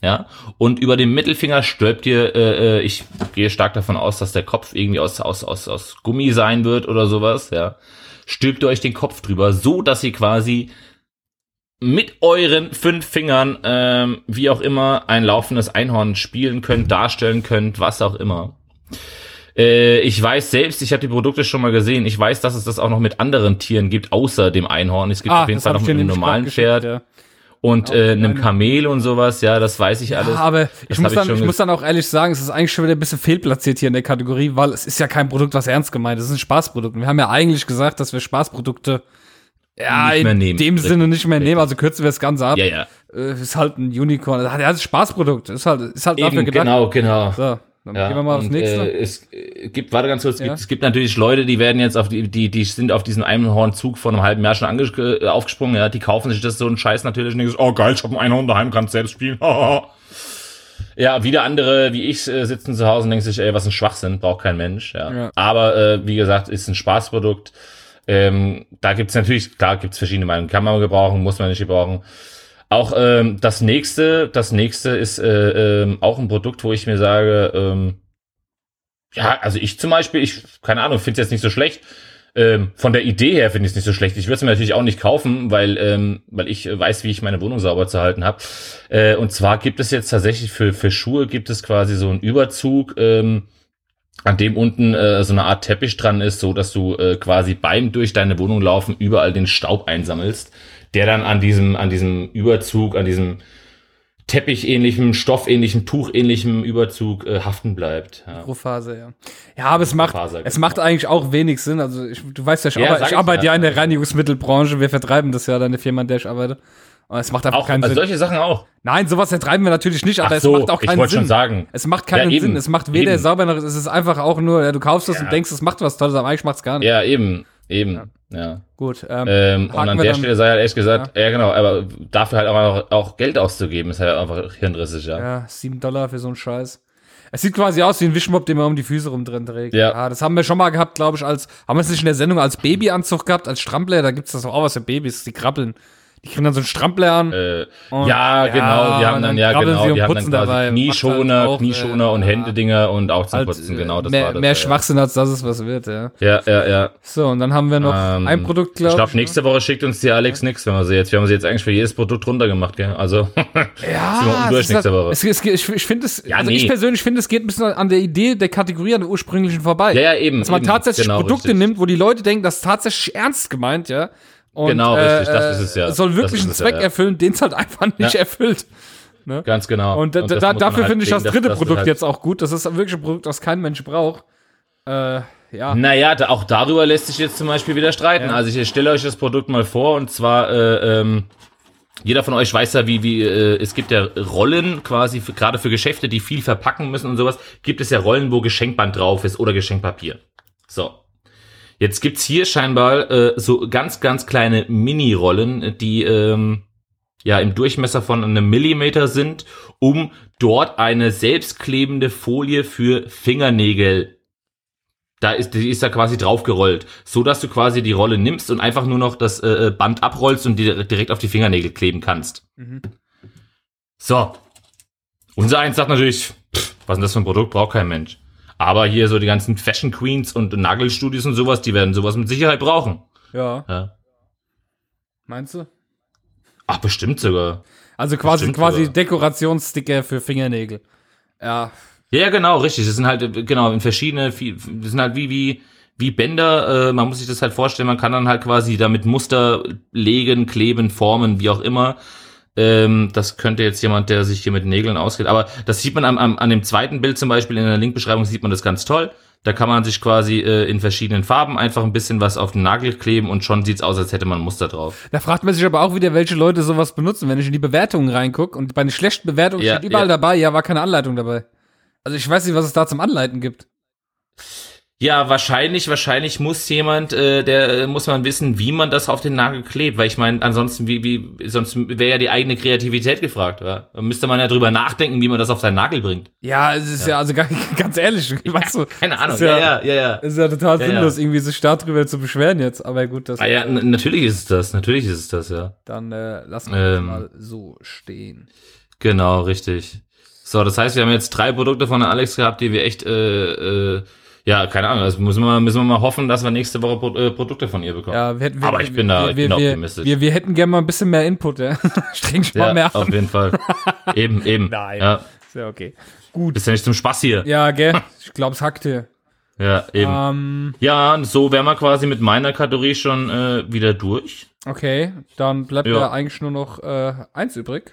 Ja, und über dem Mittelfinger stülpt ihr, äh, äh, ich gehe stark davon aus, dass der Kopf irgendwie aus, aus, aus, aus Gummi sein wird oder sowas, ja. Stülpt ihr euch den Kopf drüber, so dass ihr quasi mit euren fünf Fingern, ähm, wie auch immer, ein laufendes Einhorn spielen könnt, darstellen könnt, was auch immer. Äh, ich weiß selbst, ich habe die Produkte schon mal gesehen, ich weiß, dass es das auch noch mit anderen Tieren gibt, außer dem Einhorn. Es gibt auf jeden Ah, Fall noch ich mit dir einem normalen Pferd geschickt, und äh, mit einem Kamel und sowas, ja, das weiß ich Ja, alles. ja aber ich muss, ich dann, ich muss dann auch ehrlich sagen, es ist eigentlich schon wieder ein bisschen fehlplatziert hier in der Kategorie, weil es ist ja kein Produkt, was ernst gemeint ist. Es ist ein Spaßprodukt. Und wir haben ja eigentlich gesagt, dass wir Spaßprodukte ja, Nicht mehr in nehmen. dem Richtig, Sinne nicht mehr nehmen. Also kürzen wir das Ganze ab. Ja, ja. Äh, ist halt ein Unicorn. Das ist ein Spaßprodukt. Ist halt, ist halt dafür Eben, gedacht. genau, genau. So, dann Ja, gehen wir mal aufs und, nächste. Äh, es, gibt, warte ganz kurz, Ja. gibt, es gibt natürlich Leute, die werden jetzt auf die, die, die sind auf diesen Einhornzug vor einem halben Jahr schon ange äh, aufgesprungen, ja, die kaufen sich das so einen Scheiß natürlich und denken oh geil, ich hab ein Einhorn daheim, kannst selbst spielen. [LAUGHS] ja, wieder andere wie ich äh, sitzen zu Hause und denken sich, ey, was ein Schwachsinn, braucht kein Mensch, ja. Ja. Aber äh, wie gesagt, ist ein Spaßprodukt. Ähm, da gibt's natürlich, klar gibt's verschiedene Meinungen, kann man gebrauchen, muss man nicht gebrauchen. Auch ähm, das nächste, das nächste ist äh, ähm, auch ein Produkt, wo ich mir sage, ähm, ja, also ich zum Beispiel, ich, keine Ahnung, finde es jetzt nicht so schlecht. Ähm, von der Idee her finde ich es nicht so schlecht. Ich würde es mir natürlich auch nicht kaufen, weil, ähm, weil ich weiß, wie ich meine Wohnung sauber zu halten habe. Äh, und zwar gibt es jetzt tatsächlich für, für Schuhe gibt es quasi so einen Überzug, ähm, an dem unten äh, so eine Art Teppich dran ist, so dass du äh, quasi beim durch deine Wohnung laufen überall den Staub einsammelst, der dann an diesem an diesem Überzug, an diesem Teppich-ähnlichem, Stoffähnlichem, Tuchähnlichem Überzug äh, haften bleibt. Ja. Mikrofaser, ja. Ja, aber es macht, Mikrofaser, es genau. macht eigentlich auch wenig Sinn. Also ich, du weißt ja, ich, Ja, arbe- sag ich ich arbeite ja. ja in der Reinigungsmittelbranche. Wir vertreiben das ja, deine Firma, an der ich arbeite. Und es macht einfach Auch keinen also Sinn. solche Sachen auch. Nein, sowas vertreiben wir natürlich nicht, aber Ach es so, macht auch ich keinen wollte Sinn. schon sagen. Es macht keinen Ja, Sinn. Es macht weder eben. sauber noch, es ist einfach auch nur, ja, du kaufst das Ja. und denkst, es macht was Tolles, aber eigentlich macht's gar nicht. Ja, eben, eben, ja. Gut, ähm, Ähm, und an der Stelle sei halt echt gesagt, ja. genau, aber dafür halt auch, auch Geld auszugeben, ist halt einfach hirnrissig, ja. Ja, 7 Dollar für so einen Scheiß. Es sieht quasi aus wie ein Wischmopp, den man um die Füße rumdrehen trägt. Ja. das haben wir schon mal gehabt, glaube ich, als, haben wir es nicht in der Sendung als Babyanzug gehabt, als Strampler, da gibt's das auch was für Babys, die krabbeln. Die kriegen dann so einen Strampler an. Äh, ja, ja, genau, die haben dann, ja, genau, die haben dann putzen quasi Knieschoner, halt auch, Knieschoner äh, und Händedinger und auch zum halt, Putzen, äh, genau, das mehr, war das. mehr ja. Schwachsinn, als dass es was wird, ja. Ja, ja, ja. So, und dann haben wir noch Ähm, ein Produkt, Ich glaube ich. glaube, nächste Woche schickt uns die Alex nix, wenn wir sie jetzt, wir haben sie jetzt eigentlich für jedes Produkt runtergemacht, gell? Also, [LAUGHS] ja, durch nächste Woche. Es, es, ich, ich finde es, Ja, also nee. ich persönlich finde, es geht ein bisschen an der Idee der Kategorie, an der ursprünglichen vorbei. Ja, ja, eben. Dass man eben, tatsächlich genau, Produkte richtig. nimmt, wo die Leute denken, das ist tatsächlich ernst gemeint, ja. Und, Genau, richtig, das äh, ist es ja. Es soll Das wirklich einen es ja, Zweck ja. erfüllen, den es halt einfach nicht Ja. erfüllt. Ganz genau. Und, da, das da, dafür halt finde ich das dritte dass Produkt halt- jetzt auch gut. Das ist wirklich ein Produkt, das kein Mensch braucht. Äh, ja. Naja, da, auch darüber lässt sich jetzt zum Beispiel wieder streiten. Ja. Also ich stelle euch das Produkt mal vor und zwar, äh, ähm, jeder von euch weiß ja, wie, wie äh, es gibt ja Rollen quasi, für, gerade für Geschäfte, die viel verpacken müssen und sowas, gibt es ja Rollen, wo Geschenkband drauf ist oder Geschenkpapier. So. Jetzt gibt's hier scheinbar äh, so ganz, ganz kleine Mini-Rollen, die ähm, ja im Durchmesser von einem Millimeter sind, um dort eine selbstklebende Folie für Fingernägel da ist, die ist da quasi draufgerollt, so dass du quasi die Rolle nimmst und einfach nur noch das äh, Band abrollst und die direkt auf die Fingernägel kleben kannst. Mhm. So. Unser eins sagt natürlich, pff, was ist denn das für ein Produkt, braucht kein Mensch. Aber hier so die ganzen Fashion Queens und Nagelstudios und sowas, die werden sowas mit Sicherheit brauchen. Ja, Ja. meinst du? Ach, bestimmt sogar. Also quasi, Bestimmt quasi sogar. Dekorationssticker für Fingernägel. Ja, Ja, genau, richtig. Das sind halt, genau, in verschiedene, das sind halt wie, wie, wie Bänder, äh, man muss sich das halt vorstellen, man kann dann halt quasi damit Muster legen, kleben, formen, wie auch immer. Ähm, das könnte jetzt jemand, der sich hier mit Nägeln ausgeht. Aber das sieht man am, am, an dem zweiten Bild zum Beispiel in der Linkbeschreibung sieht man das ganz toll. Da kann man sich quasi äh, in verschiedenen Farben einfach ein bisschen was auf den Nagel kleben und schon sieht's aus, als hätte man ein Muster drauf. Da fragt man sich aber auch wieder, welche Leute sowas benutzen. Wenn ich in die Bewertungen reingucke und bei den schlechten Bewertungen Ja, steht überall ja. dabei, ja, war keine Anleitung dabei. Also ich weiß nicht, was es da zum Anleiten gibt. Ja, wahrscheinlich, wahrscheinlich muss jemand, äh, der muss man wissen, wie man das auf den Nagel klebt, weil ich meine, ansonsten wie wie sonst wäre ja die eigene Kreativität gefragt, oder? Da müsste man ja drüber nachdenken, wie man das auf seinen Nagel bringt. Ja, es ist ja, also ga- [LAUGHS] ganz ehrlich, weißt du, Keine Ahnung. ja- ja, ja, ja. es ist ja total Ja, sinnlos, ja. irgendwie sich darüber zu beschweren jetzt. Aber gut, das Ah, ja, natürlich ist es das, natürlich ist es das, ja. dann äh, lassen wir das Ähm. mal so stehen. Genau, richtig. So, das heißt, wir haben jetzt drei Produkte von Alex gehabt, die wir echt, äh, äh, ja, keine Ahnung, also müssen wir mal, müssen wir mal hoffen, dass wir nächste Woche Pro äh, Produkte von ihr bekommen. Ja, wir, hätten- wir, Aber ich bin da- wir, ich wir, bin da wir, optimistisch. Wir, wir hätten gerne mal ein bisschen mehr Input, ja. [LAUGHS] Streng mal Ja, mehr auf an. jeden Fall. eben, eben. [LAUGHS] Nein. Ja, Ist ja okay. Gut. ist ja nicht zum Spaß hier. Ja, gell? [LAUGHS] Ich glaube, es hackt hier. Ja, eben. Ähm, Ja, und so wären wir quasi mit meiner Kategorie schon äh, wieder durch. okay, dann bleibt Ja. ja eigentlich nur noch äh, eins übrig.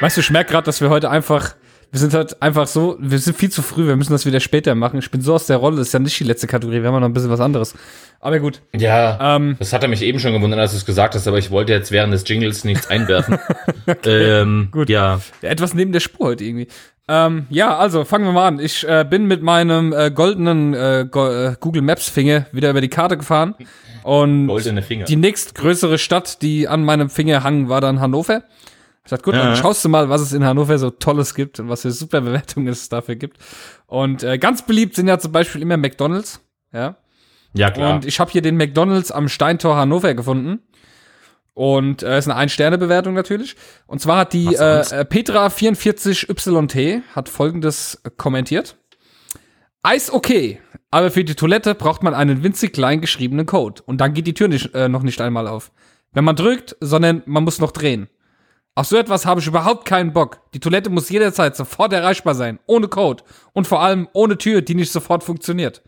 Weißt du, ich merke gerade, dass wir heute einfach Wir sind halt einfach so, wir sind viel zu früh, wir müssen das wieder später machen. Ich bin so aus der Rolle, das ist ja nicht die letzte Kategorie, wir haben ja noch ein bisschen was anderes. Aber gut. Ja, Ähm. das hat er mich eben schon gewundert, als du es gesagt hast, aber ich wollte jetzt während des Jingles nichts einwerfen. [LAUGHS] ähm, Gut. Ja, Etwas neben der Spur heute irgendwie. Ähm, ja, also fangen wir mal an. Ich äh, bin mit meinem äh, goldenen äh, Go äh, Google Maps Finger wieder über die Karte gefahren und goldene Finger. die nächstgrößere Stadt, die an meinem Finger hang, war dann Hannover. Ich dachte, gut, dann Ja. schaust du mal, was es in Hannover so Tolles gibt und was für super Bewertungen es dafür gibt. Und äh, ganz beliebt sind ja zum Beispiel immer McDonalds. Ja. ja, klar. Und ich habe hier den McDonalds am Steintor Hannover gefunden. Und äh, ist eine Ein-Sterne-Bewertung natürlich. Und zwar hat die äh, Petra44YT hat folgendes kommentiert. Eis okay, aber für die Toilette braucht man einen winzig klein geschriebenen Code. Und dann geht die Tür nicht, äh, noch nicht einmal auf. Wenn man drückt, sondern man muss noch drehen. Auf so etwas habe ich überhaupt keinen Bock. Die Toilette muss jederzeit sofort erreichbar sein, ohne Code. Und vor allem ohne Tür, die nicht sofort funktioniert.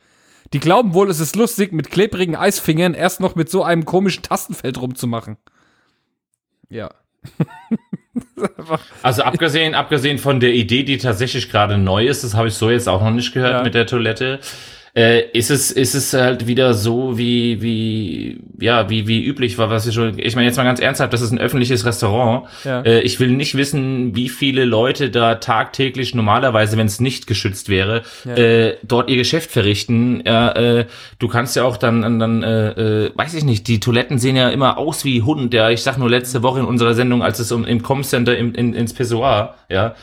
Die glauben wohl, es ist lustig, mit klebrigen Eisfingern erst noch mit so einem komischen Tastenfeld rumzumachen. Ja. [LAUGHS] Also abgesehen, abgesehen von der Idee, die tatsächlich gerade neu ist, das habe ich so jetzt auch noch nicht gehört Ja. mit der Toilette, äh, ist es ist es halt wieder so wie wie ja wie wie üblich war, was ich schon. Ich meine jetzt mal ganz ernsthaft, das ist ein öffentliches Restaurant. Ja. Äh, ich will nicht wissen, wie viele Leute da tagtäglich normalerweise, wenn es nicht geschützt wäre, Ja. äh, dort ihr Geschäft verrichten. Ja, äh, du kannst ja auch dann dann äh, äh, weiß ich nicht. Die Toiletten sehen ja immer aus wie Hund. Ja, ich sag nur letzte Woche in unserer Sendung, als es um im Com-Center im, in, ins Pissoir, ja.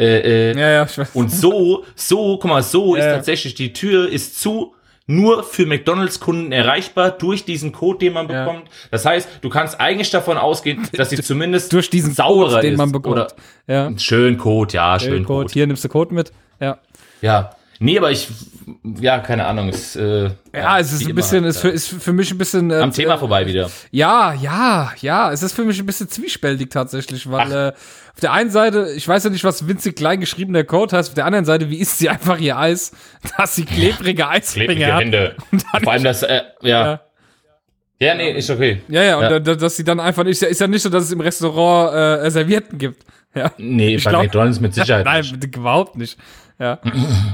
Äh, äh, Ja, ja, ich weiß. und so, so, guck mal, so ist Ja. tatsächlich, die Tür ist zu, nur für McDonalds-Kunden erreichbar durch diesen Code, den man Ja. bekommt. Das heißt, du kannst eigentlich davon ausgehen, dass sie [LAUGHS] zumindest Durch diesen sauberer Code, den ist. man bekommt. Oder ja. schön Code, ja, schön Schön Code. Code. Hier nimmst du Code mit. Ja. Ja. Nee, aber ich, ja, keine Ahnung, ist, äh, Ja, es ist ein bisschen, halt, ist für, ist für mich ein bisschen. Äh, am Thema äh, vorbei wieder. Ja, ja, ja. Es ist für mich ein bisschen zwiespältig tatsächlich, weil äh, auf der einen Seite, ich weiß ja nicht, was winzig klein geschriebener Code heißt, auf der anderen Seite, wie isst sie einfach ihr Eis, [LAUGHS] dass sie klebrige Eisfinger Klebrige hat. Hände. [LAUGHS] Vor allem das, äh, ja. Ja. Ja, nee, ist okay. Ja, ja, und Ja. da- dass sie dann einfach nicht, ist ja, nicht so, dass es im Restaurant äh, Servietten gibt. Ja. Nee, Ich bei glaub- McDonalds mit [LAUGHS] Sicherheit Nein, nicht. überhaupt nicht. Ja.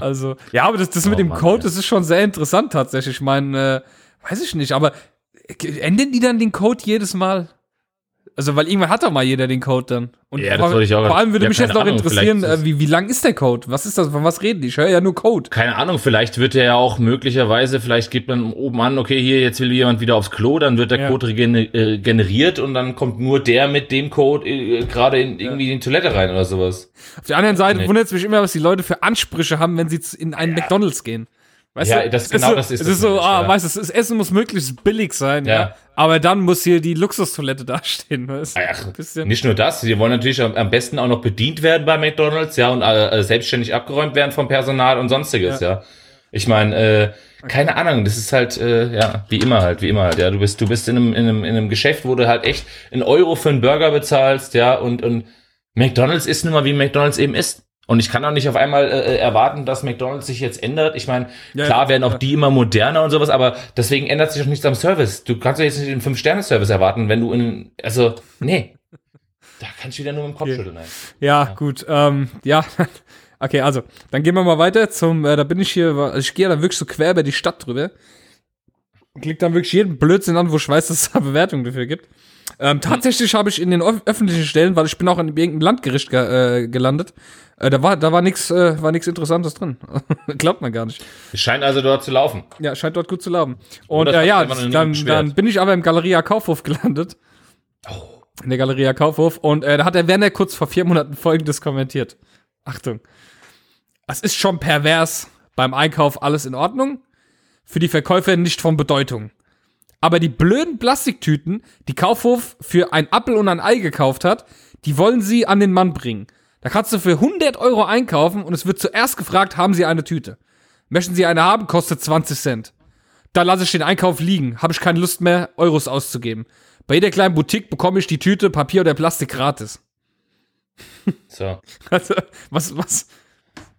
Also, ja, aber das, das mit Oh dem Mann, Code, das ist schon sehr interessant tatsächlich. Ich meine, äh, weiß ich nicht, aber äh, ändern die dann den Code jedes Mal? Also, weil irgendwann hat doch mal jeder den Code dann. Und Ja, das vor, wollte ich auch- vor allem würde ja, mich jetzt noch Ahnung, interessieren, äh, wie, wie lang ist der Code? Was ist das? Von was reden die? Ich höre ja nur Code. Keine Ahnung, vielleicht wird er ja auch möglicherweise, vielleicht gibt man oben an, okay, hier, jetzt will jemand wieder aufs Klo, dann wird der Ja. Code äh, generiert und dann kommt nur der mit dem Code äh, gerade in irgendwie in die Toilette rein oder sowas. Auf der anderen Seite wundert es mich immer, was die Leute für Ansprüche haben, wenn sie in einen McDonalds gehen. Weißt Ja, du? das- genau so, das ist Es ist so, ah, ja. weißt du, das Essen muss möglichst billig sein, ja. Ja. Aber dann muss hier die Luxustoilette [LAUGHS] dastehen, weißt du? Ach, bisschen. nicht nur das, die wollen natürlich am, besten auch noch bedient werden bei McDonalds, ja, und äh, äh, selbstständig abgeräumt werden vom Personal und sonstiges, ja. Ich meine, äh, keine Ahnung, das ist halt, äh, ja, wie immer halt, wie immer halt, ja. Du bist, du bist in einem, in einem, in einem Geschäft, wo du halt echt einen Euro für einen Burger bezahlst, ja, und, und McDonalds ist nun mal, wie McDonalds eben ist. Und ich kann auch nicht auf einmal äh, äh, erwarten, dass McDonalds sich jetzt ändert. Ich meine, Ja, klar ja, werden auch ja. die immer moderner und sowas, aber deswegen ändert sich auch nichts am Service. Du kannst doch jetzt nicht den Fünf-Sterne-Service erwarten, wenn du in, also, nee. Da kannst du wieder nur mit dem Kopf Okay. schütteln. Ja, gut. Ähm, ja. [LAUGHS] Okay, also, dann gehen wir mal weiter zum, äh, da bin ich hier, also ich gehe da wirklich so quer über die Stadt drüber. Klick dann wirklich jeden Blödsinn an, wo ich weiß, dass es da Bewertungen dafür gibt. Ähm, tatsächlich habe ich in den öf- öffentlichen Stellen, weil ich bin auch in irgendeinem Landgericht ge äh, gelandet, äh, da war, da war nichts, äh, war nichts Interessantes drin. [LAUGHS] Glaubt man gar nicht. Es scheint also dort zu laufen. Ja, scheint dort gut zu laufen. Und äh, ja, dann, dann bin ich aber im Galeria Kaufhof gelandet. In der Galeria Kaufhof. Und äh, da hat der Werner kurz vor vier Monaten folgendes kommentiert. Achtung. Es ist schon pervers. Beim Einkauf alles in Ordnung. Für die Verkäufer nicht von Bedeutung. Aber die blöden Plastiktüten, die Kaufhof für ein Appel und ein Ei gekauft hat, die wollen sie an den Mann bringen. Da kannst du für 100 Euro einkaufen und es wird zuerst gefragt, haben sie eine Tüte? Möchten sie eine haben, kostet 20 Cent. Da lasse ich den Einkauf liegen, habe ich keine Lust mehr, Euros auszugeben. Bei jeder kleinen Boutique bekomme ich die Tüte, Papier oder Plastik gratis. So. [LAUGHS] Also, was, was,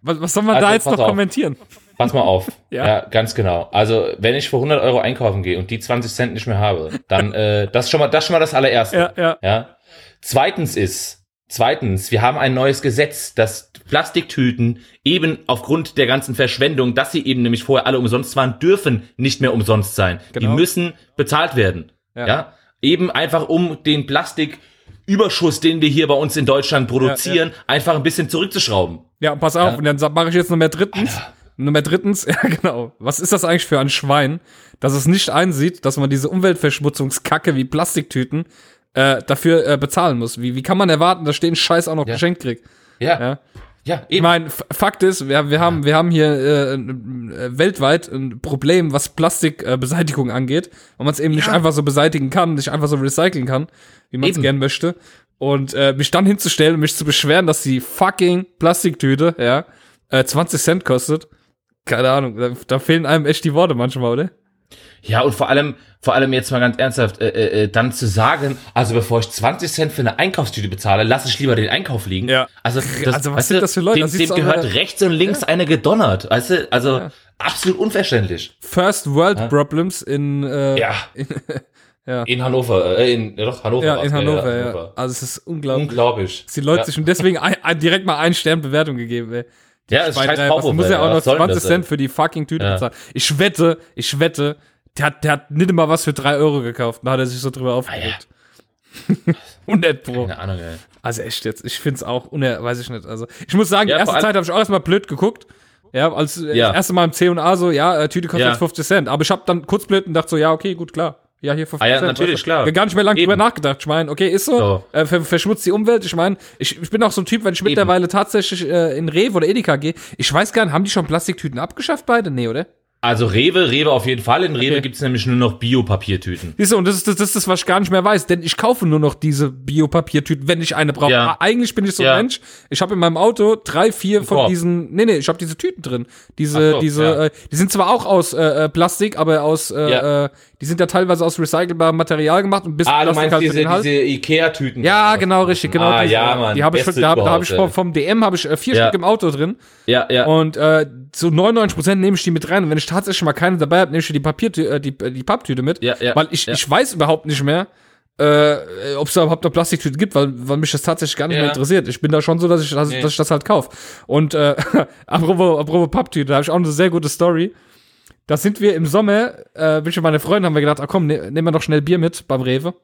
was, was soll man Also, da jetzt noch auf. kommentieren? Pass mal auf. [LAUGHS] Ja. ja. ganz genau. Also, wenn ich für 100 Euro einkaufen gehe und die 20 Cent nicht mehr habe, dann, [LAUGHS] äh, das ist schon mal, das schon mal das allererste. Ja, ja. Ja. Zweitens ist, Zweitens, wir haben ein neues Gesetz, dass Plastiktüten eben aufgrund der ganzen Verschwendung, dass sie eben nämlich vorher alle umsonst waren, dürfen nicht mehr umsonst sein. Die Genau. müssen bezahlt werden. Ja. Ja. Eben einfach um den Plastiküberschuss, den wir hier bei uns in Deutschland produzieren, einfach ein bisschen zurückzuschrauben. Ja, pass auf, und dann mache ich jetzt Nummer drittens. Nummer drittens, [LAUGHS] ja genau. Was ist das eigentlich für ein Schwein, dass es nicht einsieht, dass man diese Umweltverschmutzungskacke wie Plastiktüten äh, dafür äh, bezahlen muss? Wie, wie kann man erwarten, dass ich den Scheiß auch noch Ja. geschenkt krieg? Ja. Ja. Ja, Ich eben. meine, F- Fakt ist, wir, wir, haben, wir haben hier äh, äh, weltweit ein Problem, was Plastikbeseitigung äh, angeht, weil man es eben nicht einfach so beseitigen kann, nicht einfach so recyceln kann, wie man es gern möchte. Und äh, mich dann hinzustellen und mich zu beschweren, dass die fucking Plastiktüte, ja, äh, 20 Cent kostet. Keine Ahnung, da, da fehlen einem echt die Worte manchmal, oder? Ja, und vor allem, vor allem jetzt mal ganz ernsthaft, äh, äh, äh, dann zu sagen, also bevor ich 20 Cent für eine Einkaufstüte bezahle, lasse ich lieber den Einkauf liegen. Ja. Also, das, Also was sind du, das für Leute? Dem, dem gehört äh, rechts und links eine gedonnert. Weißt du, also absolut unverständlich. First World Problems in, äh, Ja. [LAUGHS] Ja. In Hannover, äh, in, ja doch, Hannover. ja, in ja, Hannover, ja. Hannover. Also es ist unglaublich. Unglaublich. die Leute ja. sich und deswegen ein, ein, direkt mal ein Stern Bewertung gegeben, ey. Ja, ist Zwei, scheiß drei, was muss ja auch noch Was soll denn 20 das, ey? Cent für die fucking Tüte Ja. bezahlen. Ich wette, ich wette, der hat, der hat nicht mal was für 3 Euro gekauft. Da hat er sich so drüber aufgeregt. [LAUGHS] 100 Pro. Keine Ahnung, ey. Also echt jetzt, ich find's auch, uner, weiß ich nicht. Also ich muss sagen, Ja, die erste Zeit habe ich auch erstmal blöd geguckt. Ja, als äh, Ja. das erste Mal im C&A so, ja, äh, Tüte kostet Ja. jetzt 50 Cent. Aber ich habe dann kurz blöd und dachte so, ja, okay, gut, klar. Ja, hier 50 Ah ja, natürlich, du. klar. Ich hab gar nicht mehr lange drüber Eben. nachgedacht. Ich meine, okay, ist so, So. Äh, ver verschmutzt die Umwelt. Ich meine, ich, ich bin auch so ein Typ, wenn ich mittlerweile tatsächlich äh, in Rewe oder Edeka gehe, ich weiß gar nicht, haben die schon Plastiktüten abgeschafft beide? Nee, oder? Also Rewe, Rewe auf jeden Fall. In Rewe Okay. gibt's nämlich nur noch Biopapiertüten. Siehst du, und das ist das, das das, was ich gar nicht mehr weiß, denn ich kaufe nur noch diese Biopapiertüten, wenn ich eine brauche. Ja. Ah, Eigentlich bin ich so Ja. ein Mensch, ich habe in meinem Auto drei, vier von Korb. diesen, nee, nee, ich habe diese Tüten drin. Diese, so, diese, ja. äh, die sind zwar auch aus äh, äh, Plastik, aber aus, äh, Ja. äh, die sind ja teilweise aus recycelbarem Material gemacht und bis Ah, du Plastik meinst diese, halt. diese Ikea-Tüten. Ja, genau, richtig, genau. Ah, diese, ja, Mann. Die habe ich, da, da habe ich vom, vom DM habe ich äh, vier Ja. Stück im Auto drin. Ja, ja. Und äh, zu 99% nehme ich die mit rein. Und wenn ich tatsächlich mal keine dabei habe, nehme ich die Papiertüte, äh, die, äh, die Papptüte mit. Ja, ja, weil ich, ja. ich weiß überhaupt nicht mehr, äh, ob es da überhaupt noch Plastiktüten gibt, weil, weil mich das tatsächlich gar nicht Ja. mehr interessiert. Ich bin da schon so, dass ich, dass, Nee. dass ich das halt kaufe. Und äh, [LAUGHS] apropos, apropos Papptüte, da habe ich auch eine sehr gute Story. Da sind wir im Sommer, äh, bin ich und meine Freunde, haben wir gedacht, ah komm, ne, nehmen wir noch schnell Bier mit beim Rewe.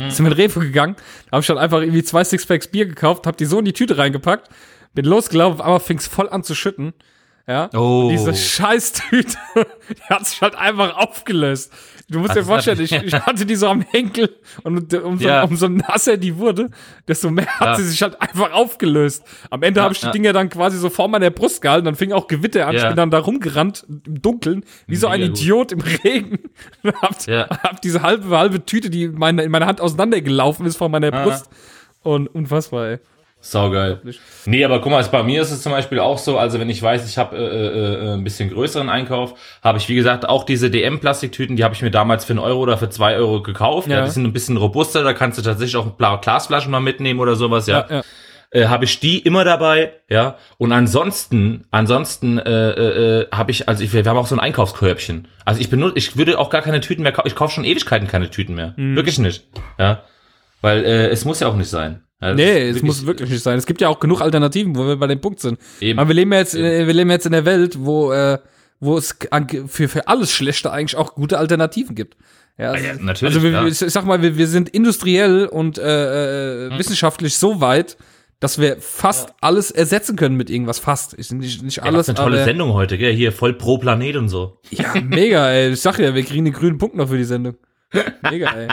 Hm. Sind wir in Rewe gegangen, da habe ich dann einfach irgendwie zwei Sixpacks Bier gekauft, hab die so in die Tüte reingepackt, bin losgelaufen, auf einmal fing's voll an zu schütten. Ja. Oh. Diese Scheißtüte, [LAUGHS] die hat sich halt einfach aufgelöst. Du musst Das dir vorstellen, ich, ich hatte die so am Henkel und umso, Ja. umso nasser die wurde, desto mehr hat Ja. sie sich halt einfach aufgelöst. Am Ende Ja, habe ich die. Dinger dann quasi so vor meiner Brust gehalten, dann fing auch Gewitter an, ich bin dann da rumgerannt im Dunkeln, wie so ein Mega gut. Idiot im Regen. [LAUGHS] hab, Ja. hab diese halbe, halbe Tüte, die in meine, in meiner Hand auseinandergelaufen ist vor meiner. Brust. Und unfassbar, ey. Saugeil. Nee, aber guck mal, bei mir ist es zum Beispiel auch so, also wenn ich weiß, ich habe äh, äh, äh, ein bisschen größeren Einkauf, habe ich wie gesagt auch diese DM-Plastiktüten, die habe ich mir damals für einen Euro oder für zwei Euro gekauft. Ja. Ja. die sind ein bisschen robuster, da kannst du tatsächlich auch ein paar Glasflaschen mal mitnehmen oder sowas, ja. Ja, ja. Äh, habe ich die immer dabei, ja. Und ansonsten, ansonsten äh, äh, äh, habe ich, also ich, wir haben auch so ein Einkaufskörbchen. Also ich benutze, ich würde auch gar keine Tüten mehr kaufen. Ich kaufe schon Ewigkeiten keine Tüten mehr, Mhm. wirklich nicht, ja. Weil äh, es muss ja auch nicht sein. Ja, das Nee, ist es muss wirklich nicht sein. Es gibt ja auch genug Alternativen, wo wir bei dem Punkt sind. Eben. Aber wir leben ja jetzt, äh, wir leben jetzt in der Welt, wo, äh, wo es für, für alles Schlechte eigentlich auch gute Alternativen gibt. Ja, also, ja, natürlich, Also wir, klar. ich sag mal, wir, wir sind industriell und äh, äh, wissenschaftlich so weit, dass wir fast alles ersetzen können mit irgendwas. Fast. Ist nicht, nicht Ja, alles. was eine tolle aber, Sendung heute, gell? Hier voll pro Planet und so. Ja, mega, ey. Ich sag ja, wir kriegen den grünen Punkt noch für die Sendung. Mega, ey.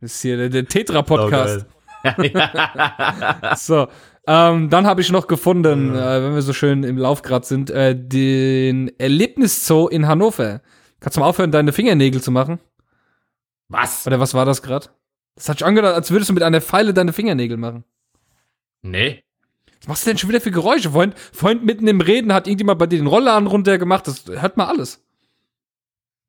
Das ist hier der, der Tetra-Podcast. [LAUGHS] [LAUGHS] So, ähm, dann habe ich noch gefunden, äh, wenn wir so schön im Lauf grad sind, äh, den Erlebniszoo in Hannover. Kannst du mal aufhören, deine Fingernägel zu machen? Was? Oder was war das grad? Das hat sich angehört, als würdest du mit einer Pfeile deine Fingernägel machen. Nee. Was machst du denn schon wieder für Geräusche? Vorhin, vorhin mitten im Reden hat irgendjemand bei dir den Rollladen runtergemacht. Das hört mal alles.